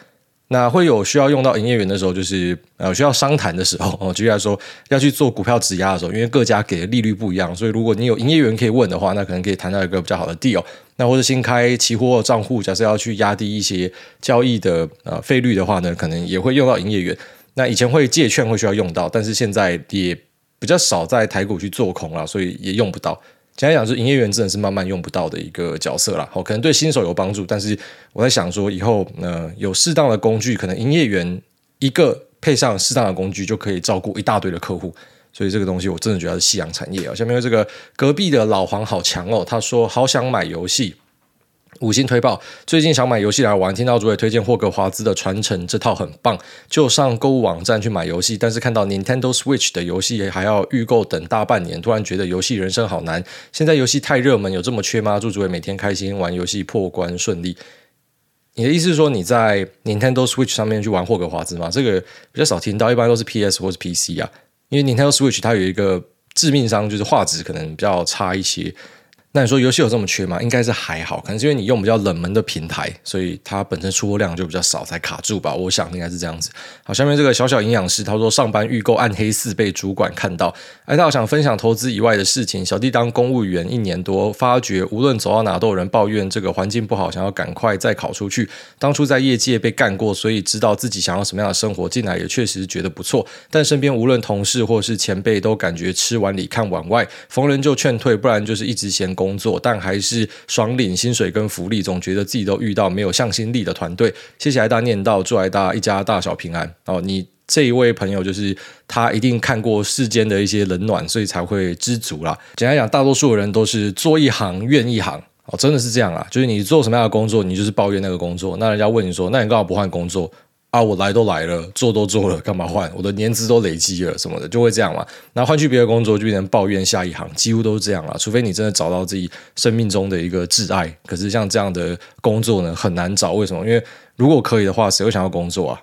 那会有需要用到营业员的时候，就是呃需要商谈的时候 哦。举例来说，要去做股票质押的时候，因为各家给的利率不一样，所以如果你有营业员可以问的话，那可能可以谈到一个比较好的 deal。那或者新开期货账户，假设要去压低一些交易的呃费率的话呢，可能也会用到营业员。那以前会借券会需要用到，但是现在也比较少在台股去做空了，所以也用不到。简单讲，是营业员真的是慢慢用不到的一个角色啦。好，可能对新手有帮助，但是我在想说，以后呢有适当的工具，可能营业员一个配上适当的工具，就可以照顾一大堆的客户。所以这个东西我真的觉得是夕阳产业啊。下面有这个隔壁的老黄好强哦，他说好想买游戏。五星推爆，最近想买游戏来玩，听到主委推荐霍格华兹的传承，这套很棒，就上购物网站去买游戏，但是看到 Nintendo Switch 的游戏还要预购等大半年，突然觉得游戏人生好难。现在游戏太热门，有这么缺吗？祝主委每天开心，玩游戏破关顺利。你的意思是说你在 Nintendo Switch 上面去玩霍格华兹吗？这个比较少听到，一般都是 PS 或是 PC 啊，因为 Nintendo Switch 它有一个致命伤，就是画质可能比较差一些。那你说游戏有这么缺吗？应该是还好，可能是因为你用比较冷门的平台，所以它本身出货量就比较少，才卡住吧。我想应该是这样子。好，下面这个小小营养师他说上班预购暗黑四被主管看到，哎，他想分享投资以外的事情。小弟当公务员一年多，发觉无论走到哪都有人抱怨这个环境不好，想要赶快再考出去。当初在业界被干过，所以知道自己想要什么样的生活，进来也确实觉得不错。但身边无论同事或是前辈都感觉吃碗里看碗外，逢人就劝退，不然就是一直嫌工工作，但还是爽领薪水跟福利，总觉得自己都遇到没有向心力的团队。谢谢爱大念到，祝爱大一家大小平安。哦，你这一位朋友就是他，一定看过世间的一些冷暖，所以才会知足啦。简单讲，大多数人都是做一行怨一行。哦，真的是这样啊，就是你做什么样的工作，你就是抱怨那个工作。那人家问你说，那你干嘛不换工作？啊，我来都来了，做都做了，干嘛换？我的年资都累积了，什么的，就会这样嘛。那换去别的工作，就变成抱怨下一行，几乎都是这样了。除非你真的找到自己生命中的一个挚爱，可是像这样的工作呢，很难找。为什么？因为如果可以的话，谁会想要工作啊？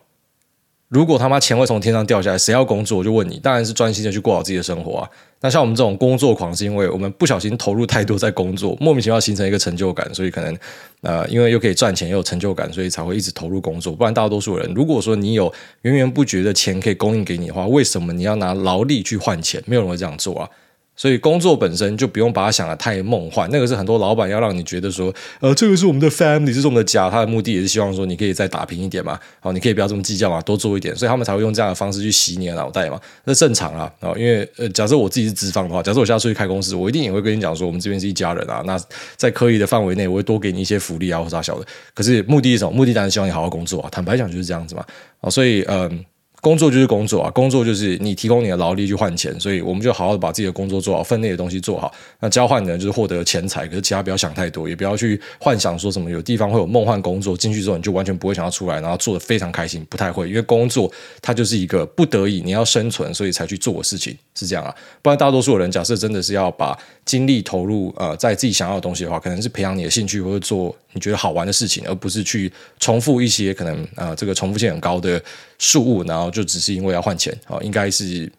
如果他妈钱会从天上掉下来，谁要工作？我就问你，当然是专心的去过好自己的生活啊。那像我们这种工作狂，是因为我们不小心投入太多在工作，莫名其妙形成一个成就感，所以可能呃，因为又可以赚钱又有成就感，所以才会一直投入工作。不然大多数人，如果说你有源源不绝的钱可以供应给你的话，为什么你要拿劳力去换钱？没有人会这样做啊。所以工作本身就不用把它想得太梦幻，那个是很多老板要让你觉得说，呃，这个是我们的 family，这是我们的家，他的目的也是希望说你可以再打拼一点嘛，好，你可以不要这么计较嘛，多做一点，所以他们才会用这样的方式去洗你的脑袋嘛，那正常啊，啊，因为呃，假设我自己是资方的话，假设我现在出去开公司，我一定也会跟你讲说，我们这边是一家人啊，那在可以的范围内，我会多给你一些福利啊或啥小的，可是目的是什么？目的当然希望你好好工作啊，坦白讲就是这样子嘛，啊，所以嗯。工作就是工作啊，工作就是你提供你的劳力去换钱，所以我们就好好的把自己的工作做好，分内的东西做好。那交换的就是获得钱财，可是其他不要想太多，也不要去幻想说什么有地方会有梦幻工作，进去之后你就完全不会想要出来，然后做得非常开心，不太会，因为工作它就是一个不得已你要生存，所以才去做的事情，是这样啊。不然大多数人假设真的是要把精力投入呃在自己想要的东西的话，可能是培养你的兴趣或者做你觉得好玩的事情，而不是去重复一些可能啊这个重复性很高的事物，然后就只是因为要换钱啊，应该是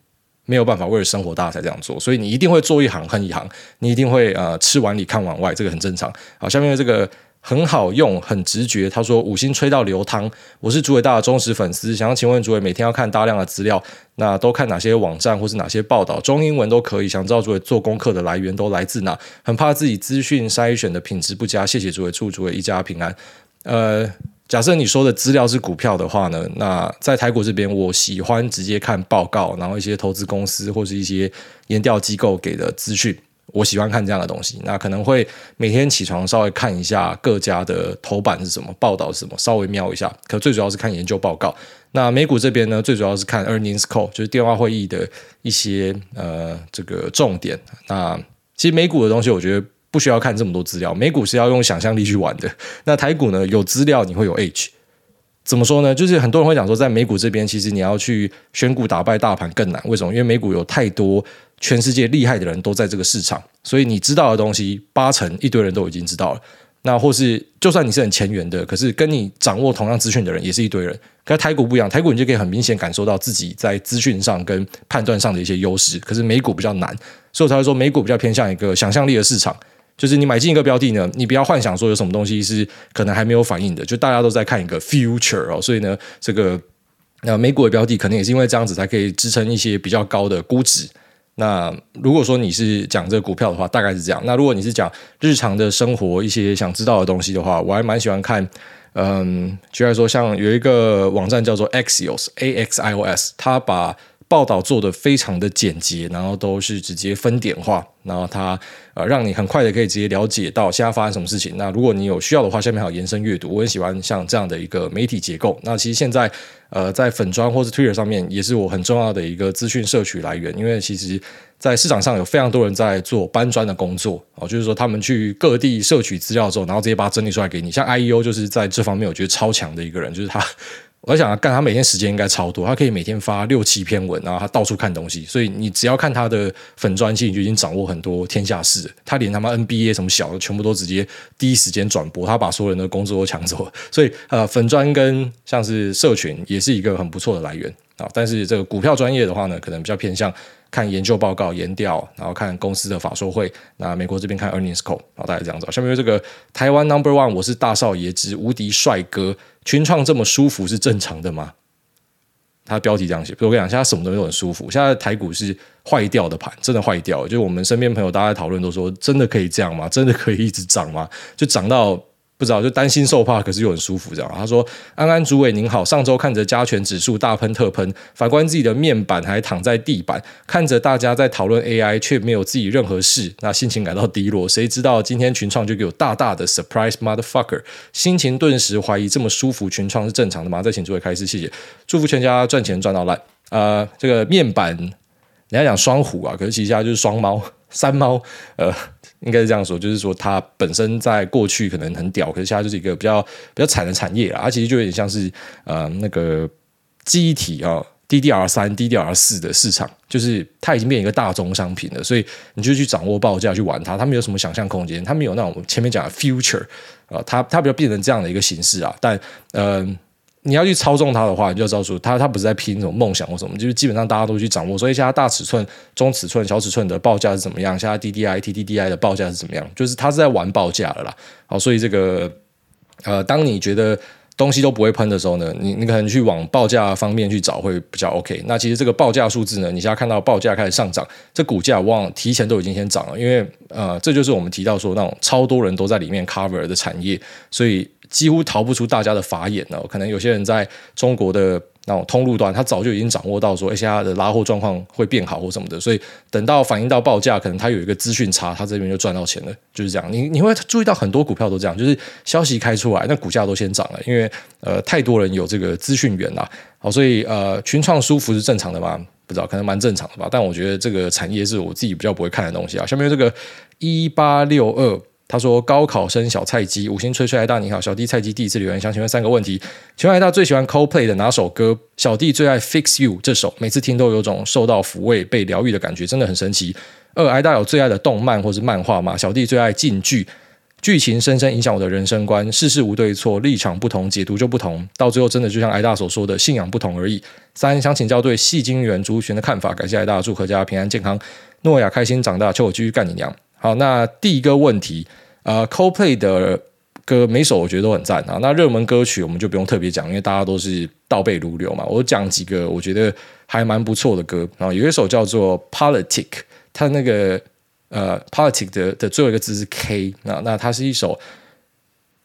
没有办法为了生活大家才这样做，所以你一定会做一行恨一行，你一定会呃吃碗里看碗外，这个很正常。好，下面的这个很好用，很直觉。他说五星吹到流汤，我是主委大的忠实粉丝，想要请问主委每天要看大量的资料，那都看哪些网站或是哪些报道，中英文都可以。想知道主委做功课的来源都来自哪？很怕自己资讯筛选的品质不佳，谢谢主委，祝主委一家平安。呃。假设你说的资料是股票的话呢，那在台股这边，我喜欢直接看报告，然后一些投资公司或是一些研调机构给的资讯，我喜欢看这样的东西。那可能会每天起床稍微看一下各家的头版是什么，报道是什么，稍微瞄一下。可最主要是看研究报告。那美股这边呢，最主要是看 earnings call，就是电话会议的一些呃这个重点。那其实美股的东西，我觉得。不需要看这么多资料，美股是要用想象力去玩的。那台股呢？有资料你会有 h。怎么说呢？就是很多人会讲说，在美股这边，其实你要去选股打败大盘更难。为什么？因为美股有太多全世界厉害的人都在这个市场，所以你知道的东西，八成一堆人都已经知道了。那或是就算你是很前沿的，可是跟你掌握同样资讯的人也是一堆人。可台股不一样，台股你就可以很明显感受到自己在资讯上跟判断上的一些优势。可是美股比较难，所以我才会说美股比较偏向一个想象力的市场。就是你买进一个标的呢，你不要幻想说有什么东西是可能还没有反应的，就大家都在看一个 future 哦，所以呢，这个那美股的标的可能也是因为这样子才可以支撑一些比较高的估值。那如果说你是讲这个股票的话，大概是这样。那如果你是讲日常的生活一些想知道的东西的话，我还蛮喜欢看，嗯，举例说像有一个网站叫做 Axios A X I O S，它把报道做得非常的简洁，然后都是直接分点化，然后它呃让你很快的可以直接了解到现在发生什么事情。那如果你有需要的话，下面还有延伸阅读。我很喜欢像这样的一个媒体结构。那其实现在呃在粉砖或是 Twitter 上面也是我很重要的一个资讯摄取来源，因为其实在市场上有非常多人在做搬砖的工作哦，就是说他们去各地摄取资料之后，然后直接把它整理出来给你。像 IEO 就是在这方面我觉得超强的一个人，就是他。我在想，干他每天时间应该超多，他可以每天发六七篇文，然后他到处看东西，所以你只要看他的粉专期，你就已经掌握很多天下事。他连他妈 NBA 什么小的，全部都直接第一时间转播，他把所有人的工作都抢走了。所以呃，粉专跟像是社群也是一个很不错的来源啊。但是这个股票专业的话呢，可能比较偏向看研究报告、研调，然后看公司的法说会。那美国这边看 earnings call，然后大概这样子。下面这个台湾 number one，我是大少爷之无敌帅哥，群创这么舒服是正常的吗？他标题这样写，我跟你讲，现在什么东西都很舒服。现在台股是坏掉的盘，真的坏掉。就我们身边朋友大家讨论，都说真的可以这样吗？真的可以一直涨吗？就涨到。不知道，就担心受怕，可是又很舒服，这样。他说：“安安主委您好，上周看着加权指数大喷特喷，反观自己的面板还躺在地板，看着大家在讨论 AI，却没有自己任何事，那心情感到低落。谁知道今天群创就给我大大的 surprise motherfucker，心情顿时怀疑这么舒服群创是正常的吗？再请诸位开示，谢谢，祝福全家赚钱赚到烂。呃，这个面板，你要讲双虎啊，可是其实它就是双猫、三猫，呃。”应该是这样说，就是说它本身在过去可能很屌，可是现在就是一个比较比较惨的产业啦。它其实就有点像是呃那个记忆体啊，DDR 三、DDR 四的市场，就是它已经变一个大宗商品了。所以你就去掌握报价去玩它，它没有什么想象空间，它没有那种前面讲的 future 啊，它它比较变成这样的一个形式啊。但嗯。你要去操纵它的话，你就知道说，它它不是在拼那种梦想或什么，就是基本上大家都去掌握。所以现在大尺寸、中尺寸、小尺寸的报价是怎么样？现在 DDI、TDDI 的报价是怎么样？就是它是在玩报价了啦。好，所以这个呃，当你觉得东西都不会喷的时候呢，你你可能去往报价方面去找会比较 OK。那其实这个报价数字呢，你现在看到报价开始上涨，这股价往往提前都已经先涨了，因为呃，这就是我们提到说那种超多人都在里面 cover 的产业，所以。几乎逃不出大家的法眼了。可能有些人在中国的那种通路端，他早就已经掌握到说，现在的拉货状况会变好或什么的。所以等到反映到报价，可能他有一个资讯差，他这边就赚到钱了。就是这样。你你会注意到很多股票都这样，就是消息开出来，那股价都先涨了，因为呃太多人有这个资讯源了。好，所以呃群创舒服是正常的吗？不知道，可能蛮正常的吧。但我觉得这个产业是我自己比较不会看的东西啊。下面这个一八六二。他说：“高考生小菜鸡，五星吹吹，艾大你好，小弟菜鸡第一次留言，想请问三个问题。请问艾大最喜欢 Coldplay 的哪首歌？小弟最爱 Fix You 这首，每次听都有种受到抚慰、被疗愈的感觉，真的很神奇。二，艾大有最爱的动漫或是漫画吗？小弟最爱禁剧，剧情深深影响我的人生观，世事无对错，立场不同，解读就不同，到最后真的就像艾大所说的，信仰不同而已。三，想请教对细晶圆族群的看法，感谢艾大，祝阖家平安健康，诺亚开心长大，求我继续干你娘。好，那第一个问题。”呃，Coldplay 的歌每首我觉得都很赞啊。那热门歌曲我们就不用特别讲，因为大家都是倒背如流嘛。我讲几个我觉得还蛮不错的歌啊。有一首叫做《Politic》，它那个呃《Politic》的的最后一个字是 K，那那它是一首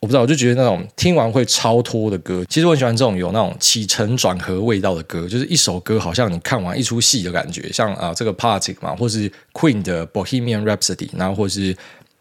我不知道，我就觉得那种听完会超脱的歌。其实我很喜欢这种有那种起承转合味道的歌，就是一首歌好像你看完一出戏的感觉，像啊、这个《Party》嘛，或是 Queen 的《Bohemian Rhapsody》，然后或是。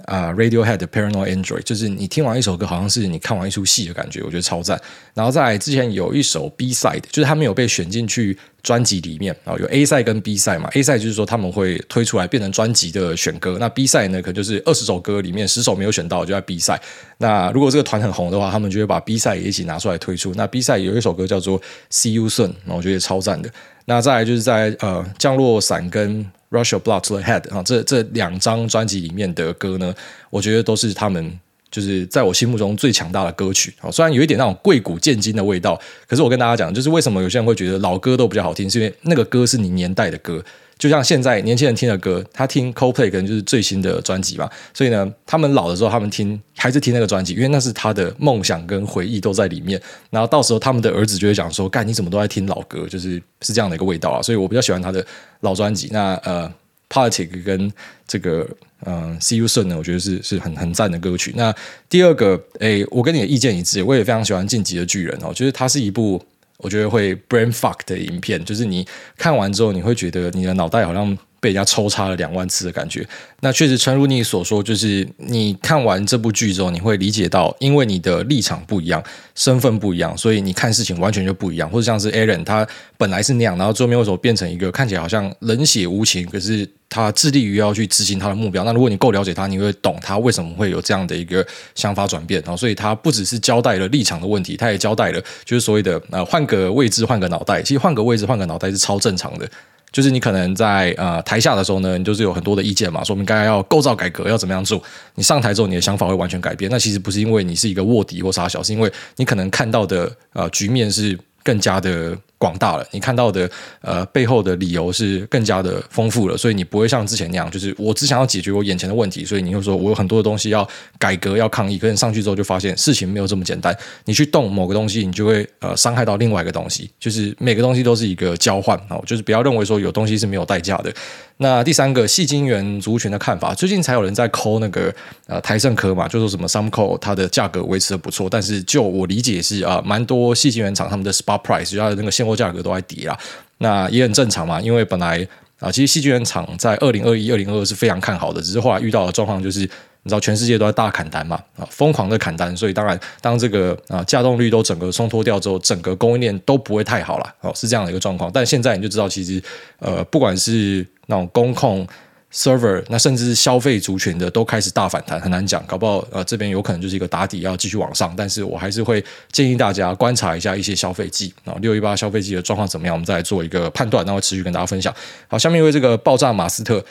啊、，Radiohead 的 Paranoid Android，就是你听完一首歌，好像是你看完一出戏的感觉，我觉得超赞。然后在之前有一首 B side，就是他没有被选进去专辑里面，然后有 A side 跟 B side 嘛。A side 就是说他们会推出来变成专辑的选歌，那 B side 呢，可能就是二十首歌里面十首没有选到，就在 B side。那如果这个团很红的话，他们就会把 B side 也一起拿出来推出。那 B side 有一首歌叫做 See You Soon，我觉得超赞的。那再来就是在呃降落伞跟 Russia Block to the Head 啊，这这两张专辑里面的歌呢，我觉得都是他们就是在我心目中最强大的歌曲啊。虽然有一点那种贵古见今的味道，可是我跟大家讲，就是为什么有些人会觉得老歌都比较好听，是因为那个歌是你年代的歌。就像现在年轻人听的歌，他听 Coldplay 可能就是最新的专辑嘛，所以呢，他们老的时候，他们听还是听那个专辑，因为那是他的梦想跟回忆都在里面。然后到时候他们的儿子就会讲说：“干，你怎么都在听老歌？”就是是这样的一个味道啊。所以我比较喜欢他的老专辑。那呃，Politic 跟这个嗯、呃、See You Soon 呢，我觉得是是很很赞的歌曲。那第二个，诶，我跟你的意见一致，我也非常喜欢《晋级的巨人》哦，就是它是一部。我觉得会 brain fuck 的影片，就是你看完之后，你会觉得你的脑袋好像被人家抽插了两万次的感觉。那确实，诚如你所说，就是你看完这部剧之后，你会理解到，因为你的立场不一样，身份不一样，所以你看事情完全就不一样。或者像是 Aaron，他本来是那样，然后最后面为什么变成一个看起来好像冷血无情，可是他致力于要去执行他的目标。那如果你够了解他，你会懂他为什么会有这样的一个想法转变。然后，所以他不只是交代了立场的问题，他也交代了就是所谓的呃换个位置换个脑袋。其实换个位置换个脑袋是超正常的。就是你可能在呃台下的时候呢，你就是有很多的意见嘛，说我们该要构造改革，要怎么样做。你上台之后，你的想法会完全改变。那其实不是因为你是一个卧底或啥小，是因为你可能看到的呃局面是更加的广大了，你看到的呃背后的理由是更加的丰富了，所以你不会像之前那样，就是我只想要解决我眼前的问题，所以你又说我有很多的东西要改革要抗议，可是上去之后就发现事情没有这么简单，你去动某个东西，你就会呃伤害到另外一个东西，就是每个东西都是一个交换哦，就是不要认为说有东西是没有代价的。那第三个矽晶圆族群的看法，最近才有人在抠那个呃台盛科嘛，就说什么 Sumco 它的价格维持的不错，但是就我理解是啊，蛮多矽晶圆厂他们的 spot price 就它的那个现货价格都在跌啊，那也很正常嘛，因为本来啊其实戏剧院厂在二零二一、二零二二是非常看好的，只是后来遇到的状况就是。你知道全世界都在大砍单嘛？啊，疯狂的砍单，所以当然，当这个啊架动率都整个松脱掉之后，整个供应链都不会太好了。哦，是这样的一个状况。但现在你就知道，其实呃，不管是那种工控 server，那甚至是消费族群的，都开始大反弹，很难讲，搞不好呃这边有可能就是一个打底，要继续往上。但是我还是会建议大家观察一下一些消费季啊，六一八消费季的状况怎么样，我们再来做一个判断，然后持续跟大家分享。好，下面一位这个爆炸马斯特。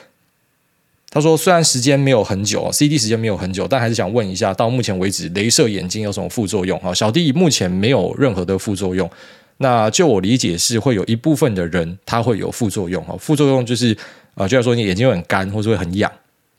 他说：“虽然时间没有很久，CD 时间没有很久，但还是想问一下，到目前为止，镭射眼镜有什么副作用？哈，小弟目前没有任何的副作用。那就我理解是会有一部分的人他会有副作用，哈，副作用就是呃，就像说你眼睛会很干，或者会很痒，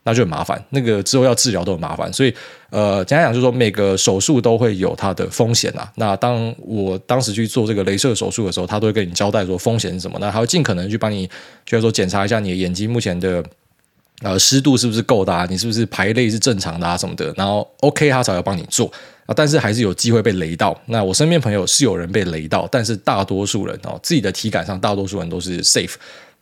那就很麻烦。那个之后要治疗都很麻烦。所以呃，简单讲就是说，每个手术都会有它的风险啊。那当我当时去做这个雷射手术的时候，他都会跟你交代说风险是什么，那他会尽可能去帮你，就是说检查一下你的眼睛目前的。”呃，湿度是不是够的？你是不是排泪是正常的啊？什么的，然后 OK，他才要帮你做啊。但是还是有机会被雷到。那我身边朋友是有人被雷到，但是大多数人哦，自己的体感上，大多数人都是 safe。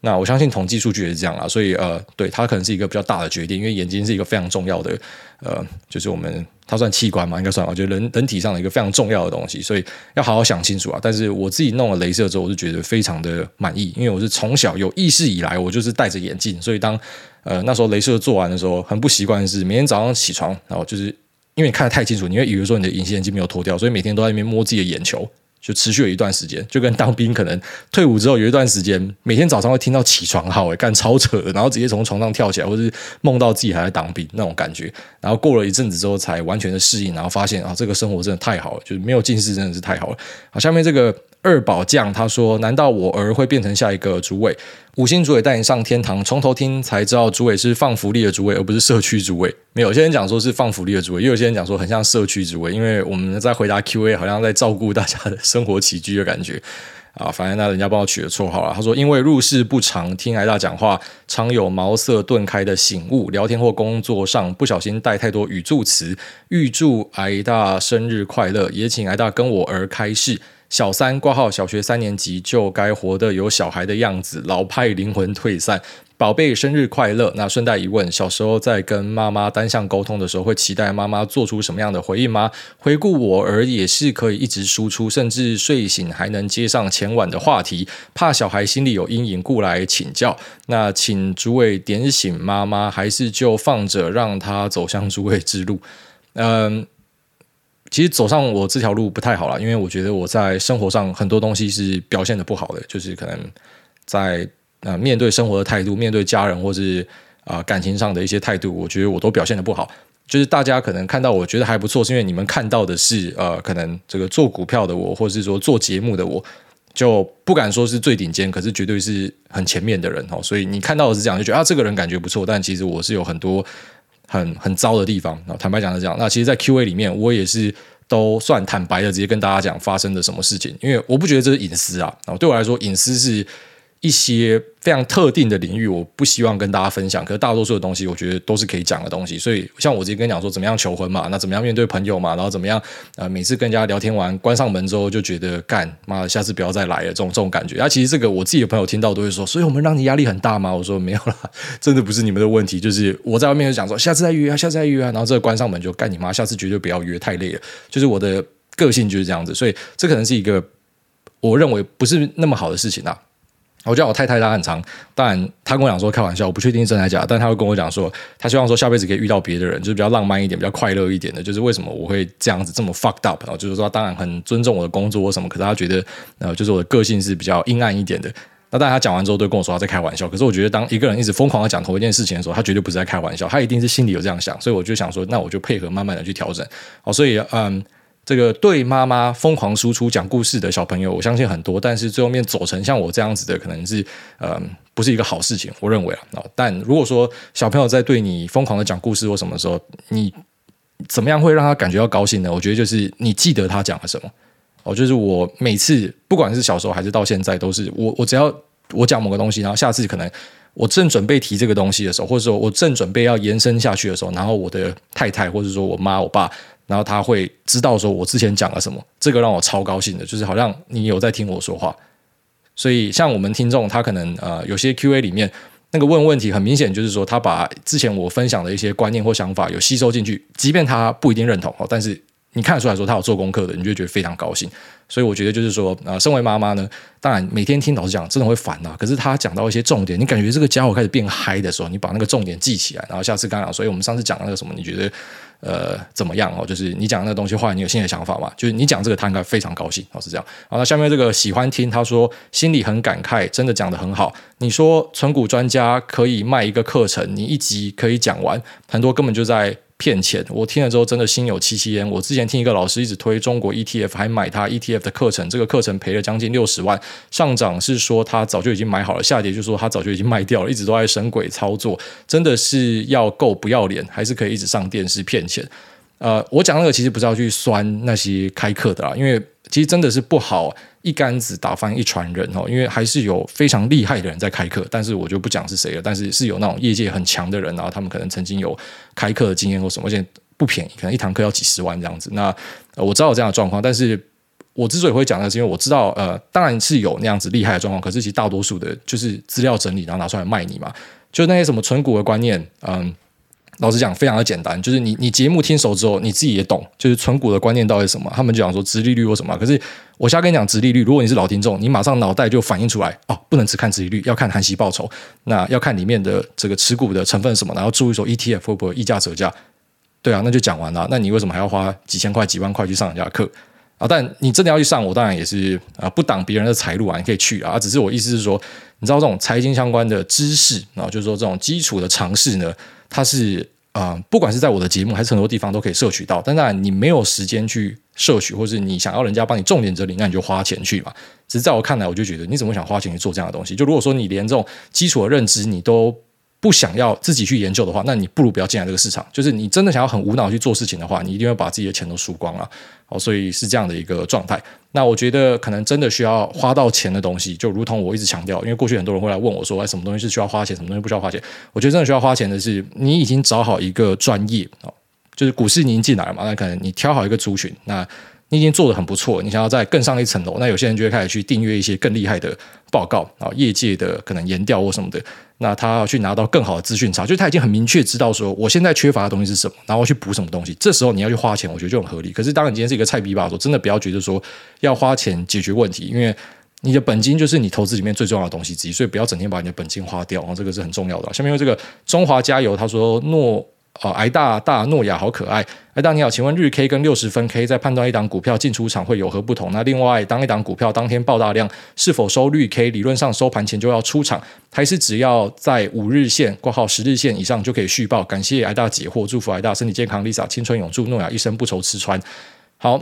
那我相信统计数据也是这样啦，所以呃，对，它可能是一个比较大的决定，因为眼睛是一个非常重要的，呃，就是我们它算器官嘛，应该算，我觉得人人体上的一个非常重要的东西，所以要好好想清楚啊。但是我自己弄了镭射之后，我是觉得非常的满意，因为我是从小有意识以来，我就是戴着眼镜，所以当呃那时候镭射做完的时候，很不习惯是每天早上起床，然后就是因为你看得太清楚，你会以为说你的隐形眼镜没有脱掉，所以每天都在那边摸自己的眼球。就持续了一段时间，就跟当兵可能退伍之后有一段时间，每天早上会听到起床号，诶，干超扯，然后直接从床上跳起来，或是梦到自己还在当兵那种感觉。然后过了一阵子之后，才完全的适应，然后发现啊，这个生活真的太好了，就是没有近视真的是太好了。好，下面这个。二宝将他说：“难道我儿会变成下一个主委？五星主委带你上天堂。从头听才知道，主委是放福利的主委，而不是社区主委。没有，有些人讲说是放福利的主委，也有些人讲说很像社区主委。因为我们在回答 Q&A，好像在照顾大家的生活起居的感觉啊。反正那人家帮我取了绰号了。他说，因为入世不长，听挨大讲话常有茅塞顿开的醒悟。聊天或工作上不小心带太多语助词。预祝挨大生日快乐，也请挨大跟我儿开示。”小三挂号，小学三年级就该活得有小孩的样子，老派灵魂退散。宝贝生日快乐！那顺带一问，小时候在跟妈妈单向沟通的时候，会期待妈妈做出什么样的回应吗？回顾我儿也是可以一直输出，甚至睡醒还能接上前晚的话题。怕小孩心里有阴影，故来请教。那请诸位点醒妈妈，还是就放着让她走向诸位之路？嗯。其实走上我这条路不太好了，因为我觉得我在生活上很多东西是表现得不好的，就是可能在呃面对生活的态度、面对家人或是啊、感情上的一些态度，我觉得我都表现得不好。就是大家可能看到我觉得还不错，是因为你们看到的是呃可能这个做股票的我，或者是说做节目的我，就不敢说是最顶尖，可是绝对是很前面的人哦。所以你看到的是这样，就觉得啊这个人感觉不错，但其实我是有很多。很很糟的地方啊，坦白讲是这样。那其实，在 Q&A 里面，我也是都算坦白的，直接跟大家讲发生了什么事情，因为我不觉得这是隐私啊。对我来说，隐私是。一些非常特定的领域，我不希望跟大家分享。可是大多数的东西，我觉得都是可以讲的东西。所以，像我直接跟你讲说，怎么样求婚嘛，那怎么样面对朋友嘛，然后怎么样呃，每次跟人家聊天完，关上门之后就觉得干妈的，下次不要再来了，这种这种感觉。那、啊、其实这个我自己的朋友听到都会说，所以我们让你压力很大吗？我说没有啦，真的不是你们的问题，就是我在外面就讲说，下次再约啊，下次再约啊，然后这个关上门就干你妈，下次绝对不要约，太累了。就是我的个性就是这样子，所以这可能是一个我认为不是那么好的事情啊。我叫我太太，她很长，当然她跟我讲说开玩笑，我不确定是真的假，但她会跟我讲说，她希望说下辈子可以遇到别的人，就是比较浪漫一点、比较快乐一点的。就是为什么我会这样子这么 fucked up？然后就是说，当然很尊重我的工作或什么，可是她觉得，呃，就是我的个性是比较阴暗一点的。那当然，她讲完之后都跟我说她在开玩笑。可是我觉得，当一个人一直疯狂的讲同一件事情的时候，他绝对不是在开玩笑，他一定是心里有这样想。所以我就想说，那我就配合，慢慢的去调整。好，所以嗯。这个对妈妈疯狂输出讲故事的小朋友，我相信很多，但是最后面走成像我这样子的，可能是呃不是一个好事情，我认为啊。但如果说小朋友在对你疯狂的讲故事或什么时候，你怎么样会让他感觉到高兴呢？我觉得就是你记得他讲了什么。哦，就是我每次不管是小时候还是到现在，都是我我只要我讲某个东西，然后下次可能我正准备提这个东西的时候，或者说我正准备要延伸下去的时候，然后我的太太或者说我妈我爸。然后他会知道说，我之前讲了什么，这个让我超高兴的，就是好像你有在听我说话。所以像我们听众，他可能呃有些 Q&A 里面那个问问题，很明显就是说他把之前我分享的一些观念或想法有吸收进去，即便他不一定认同哦，但是你看得出来说他有做功课的，你就觉得非常高兴。所以我觉得就是说，呃，身为妈妈呢，当然每天听老师讲真的会烦呐。可是他讲到一些重点，你感觉这个家伙开始变嗨的时候，你把那个重点记起来，然后下次刚讲，所以我们上次讲那个什么，你觉得？呃，怎么样哦？就是你讲那个东西，后来你有新的想法吗？就是你讲这个，他应该非常高兴哦，是这样。好，那下面这个喜欢听，他说心里很感慨，真的讲得很好。你说存股专家可以卖一个课程，你一集可以讲完，很多根本就在。骗钱！我听了之后真的心有戚戚焉。我之前听一个老师一直推中国 ETF，还买他 ETF 的课程，这个课程赔了将近六十万。上涨是说他早就已经买好了，下跌就说他早就已经卖掉了，一直都在神鬼操作，真的是要够不要脸，还是可以一直上电视骗钱？呃，我讲那个其实不是要去酸那些开课的啦，因为。其实真的是不好一竿子打翻一船人哦，因为还是有非常厉害的人在开课，但是我就不讲是谁了。但是是有那种业界很强的人，然后他们可能曾经有开课的经验或什么，而且不便宜，可能一堂课要几十万这样子。那我知道有这样的状况，但是我之所以会讲的是因为我知道，呃，当然是有那样子厉害的状况，可是其实大多数的就是资料整理然后拿出来卖你嘛，就那些什么存股的观念，嗯。老实讲，非常的简单，就是你你节目听熟之后，你自己也懂，就是存股的观念到底是什么。他们就讲说殖利率或什么，可是我现在跟你讲殖利率，如果你是老听众，你马上脑袋就反映出来哦，不能只看殖利率，要看含息报酬，那要看里面的这个持股的成分什么，然后注意说 ETF 会不会溢价折价。对啊，那就讲完了。那你为什么还要花几千块、几万块去上人家的课啊？但你真的要去上，我当然也是啊，不挡别人的财路啊，你可以去啊。只是我意思是说，你知道这种财经相关的知识啊，就是说这种基础的常识呢。它是啊、不管是在我的节目还是很多地方都可以摄取到，当然你没有时间去摄取，或是你想要人家帮你重点整理，那你就花钱去嘛。只是在我看来，我就觉得你怎么想花钱去做这样的东西？就如果说你连这种基础的认知你都不想要自己去研究的话，那你不如不要进来这个市场。就是你真的想要很无脑去做事情的话，你一定会把自己的钱都输光了。好，所以是这样的一个状态。那我觉得可能真的需要花到钱的东西，就如同我一直强调，因为过去很多人会来问我说，哎，什么东西是需要花钱，什么东西不需要花钱？我觉得真的需要花钱的是，你已经找好一个专业，就是股市你已经进来了嘛，那可能你挑好一个族群，那。你已经做得很不错，你想要再更上一层楼，那有些人就会开始去订阅一些更厉害的报告啊，业界的可能研调或什么的，那他要去拿到更好的资讯差，就他已经很明确知道说我现在缺乏的东西是什么，然后去补什么东西。这时候你要去花钱，我觉得就很合理。可是当你今天是一个菜逼吧，说真的不要觉得说要花钱解决问题，因为你的本金就是你投资里面最重要的东西之一，所以不要整天把你的本金花掉，这个是很重要的。下面有这个中华加油，他说诺。哦，挨大大诺亚好可爱，挨大你好，请问日 K 跟六十分 K 在判断一档股票进出场会有何不同？那另外，当一档股票当天爆大量，是否收绿 K？理论上收盘前就要出场，还是只要在五日线挂号十日线以上就可以续报？感谢挨大解惑，祝福挨大身体健康，Lisa 青春永驻，诺亚一生不愁吃穿。好。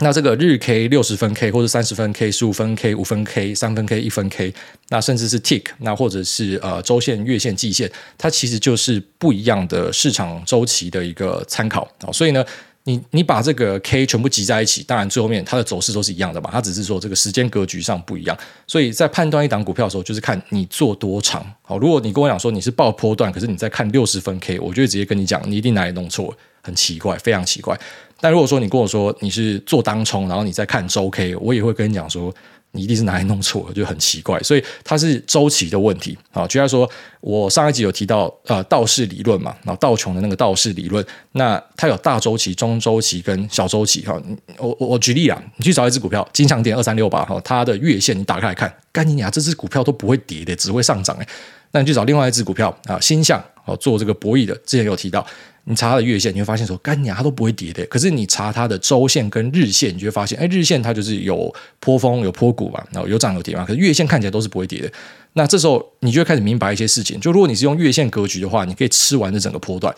那这个日 K 六十分 K 或者三十分 K 十五分 K 五分 K 三分 K 一分 K，那甚至是 Tick，那或者是呃周线、月线、季线，它其实就是不一样的市场周期的一个参考啊。所以呢，你你把这个 K 全部集在一起，当然最后面它的走势都是一样的嘛，它只是说这个时间格局上不一样。所以在判断一档股票的时候，就是看你做多长。好，如果你跟我讲说你是爆波段，可是你在看六十分 K，我就会直接跟你讲，你一定哪里弄错，很奇怪，非常奇怪。但如果说你跟我说你是做当冲，然后你在看周 K，我也会跟你讲说一定是哪里弄错了，就很奇怪。所以它是周期的问题啊。就像说我上一集有提到呃道氏理论嘛，然后道琼的那个道氏理论，那它有大周期、中周期跟小周期哈。我我我举例啊，你去找一只股票，金像电二三六八哈，它的月线你打开来看，干你娘，这只股票都不会跌的，只会上涨诶。那你去找另外一只股票啊，鈊象哦，做这个博弈的，之前有提到。你查它的月线，你会发现说，干娘它都不会跌的。可是你查它的周线跟日线，你就会发现，哎，日线它就是有坡峰、有坡谷嘛，然后有涨有跌嘛。可是月线看起来都是不会跌的。那这时候你就会开始明白一些事情。就如果你是用月线格局的话，你可以吃完这整个波段。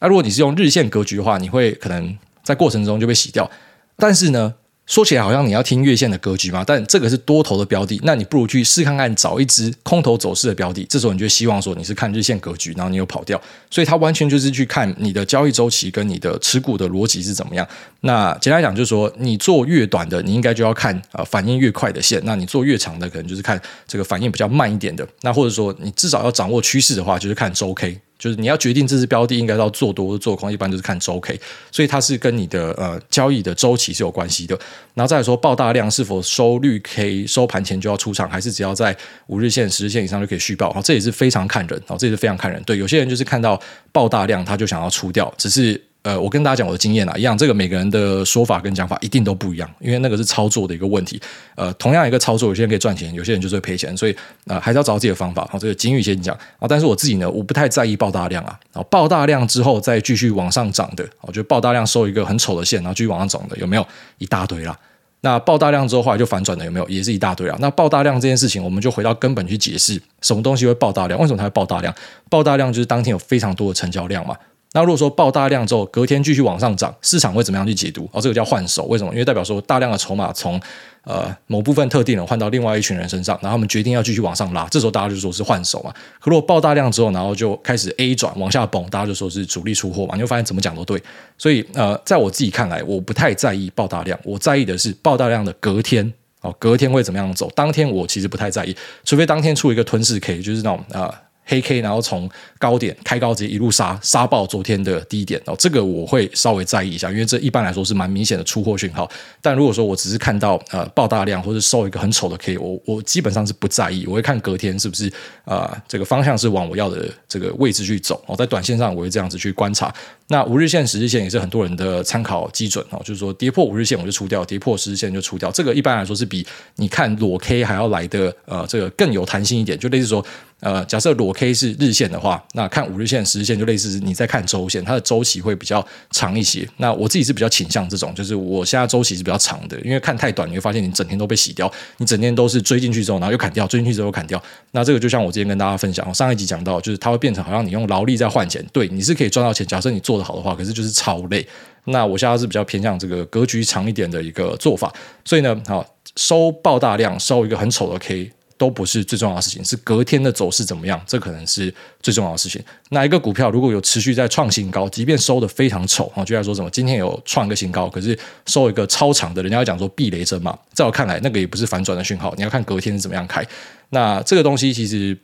那如果你是用日线格局的话，你会可能在过程中就被洗掉。但是呢。说起来好像你要听月线的格局嘛，但这个是多头的标的，那你不如去试看看找一支空头走势的标的。这时候你就希望说你是看日线格局，然后你又跑掉，所以它完全就是去看你的交易周期跟你的持股的逻辑是怎么样。那简单来讲就是说，你做越短的，你应该就要看呃反应越快的线；那你做越长的，可能就是看这个反应比较慢一点的。那或者说你至少要掌握趋势的话，就是看周 K。就是你要决定这支标的应该要做多做空，一般就是看周 K，所以它是跟你的呃交易的周期是有关系的。然后再来说爆大量是否收绿 K 收盘前就要出场，还是只要在五日线、十日线以上就可以续抱？这也是非常看人，哦，这也是非常看人。对，有些人就是看到爆大量他就想要出掉，只是。呃，我跟大家讲我的经验啊，一样，这个每个人的说法跟讲法一定都不一样，因为那个是操作的一个问题。呃，同样一个操作，有些人可以赚钱，有些人就是会赔钱，所以呃，还是要找自己的方法。好，这个金玉先讲啊，但是我自己呢，我不太在意爆大量啊，然后爆大量之后再继续往上涨的，我觉得爆大量收一个很丑的线，然后继续往上涨的，有没有一大堆啦？那爆大量之后后来就反转的，有没有也是一大堆啊？那爆大量这件事情，我们就回到根本去解释，什么东西会爆大量？为什么它会爆大量？爆大量就是当天有非常多的成交量嘛。那如果说爆大量之后，隔天继续往上涨，市场会怎么样去解读？哦，这个叫换手，为什么？因为代表说大量的筹码从呃某部分特定人换到另外一群人身上，然后他们决定要继续往上拉，这时候大家就说是换手嘛。可如果爆大量之后，然后就开始 A 转往下崩，大家就说是主力出货嘛。你会发现怎么讲都对。所以呃，在我自己看来，我不太在意爆大量，我在意的是爆大量的隔天哦，隔天会怎么样走？当天我其实不太在意，除非当天出一个吞噬 K，就是那种啊。黑 K，然后从高点开高，直接一路杀杀爆昨天的低点哦，这个我会稍微在意一下，因为这一般来说是蛮明显的出货讯号。但如果说我只是看到呃爆大量或者收一个很丑的 K，我我基本上是不在意，我会看隔天是不是啊、呃、这个方向是往我要的这个位置去走哦，在短线上我会这样子去观察。那五日线、十日线也是很多人的参考基准哦，就是说跌破五日线我就出掉，跌破十日线就出掉。这个一般来说是比你看裸 K 还要来的呃这个更有弹性一点，就类似说。呃，假设裸 K 是日线的话，那看五日线、十日线就类似你在看周线，它的周期会比较长一些。那我自己是比较倾向这种，就是我现在周期是比较长的，因为看太短，你会发现你整天都被洗掉，你整天都是追进去之后，然后又砍掉，追进去之后砍掉。那这个就像我之前跟大家分享，我上一集讲到，就是它会变成好像你用劳力在换钱，对，你是可以赚到钱。假设你做做得好的话，可是就是超累。那我现在是比较偏向这个格局长一点的一个做法，所以呢，好收爆大量，收一个很丑的 K。都不是最重要的事情，是隔天的走势怎么样，这可能是最重要的事情。哪一个股票如果有持续在创新高，即便收的非常丑啊，就在说什么今天有创一个新高，可是收一个超长的，人家要讲说避雷针嘛，在我看来，那个也不是反转的讯号，你要看隔天是怎么样开。那这个东西其实，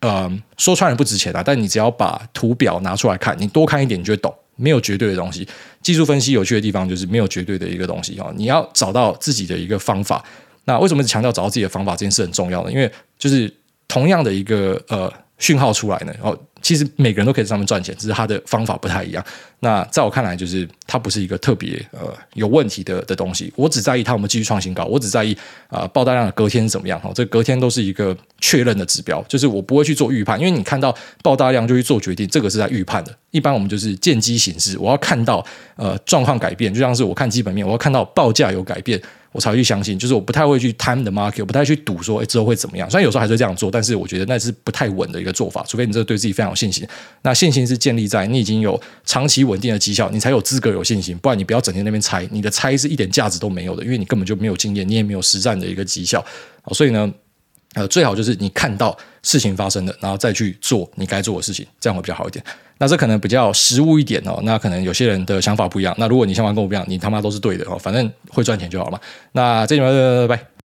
呃，说穿了不值钱啊，但你只要把图表拿出来看，你多看一点，你就会懂，没有绝对的东西。技术分析有趣的地方就是没有绝对的一个东西啊，你要找到自己的一个方法。那为什么强调找到自己的方法这件事很重要呢？因为就是同样的一个呃讯号出来呢，然后其实每个人都可以在上面赚钱，只是他的方法不太一样。那在我看来，就是它不是一个特别呃有问题的的东西。我只在意它有没有继续创新高，我只在意啊、呃、爆大量的隔天是怎么样。哈，这隔天都是一个确认的指标，就是我不会去做预判，因为你看到爆大量就去做决定，这个是在预判的。一般我们就是见机行事，我要看到呃状况改变，就像是我看基本面，我要看到报价有改变。我才会去相信，就是我不太会去 time the market，我不太去赌说，哎，之后会怎么样？虽然有时候还是这样做，但是我觉得那是不太稳的一个做法。除非你这个对自己非常有信心，那信心是建立在你已经有长期稳定的绩效，你才有资格有信心。不然你不要整天那边猜，你的猜是一点价值都没有的，因为你根本就没有经验，你也没有实战的一个绩效。所以呢，呃，最好就是你看到事情发生了，然后再去做你该做的事情，这样会比较好一点。那这可能比较实务一点哦。那可能有些人的想法不一样。那如果你想法跟我不一样，你他妈都是对的哦。反正会赚钱就好了。那这里面拜拜。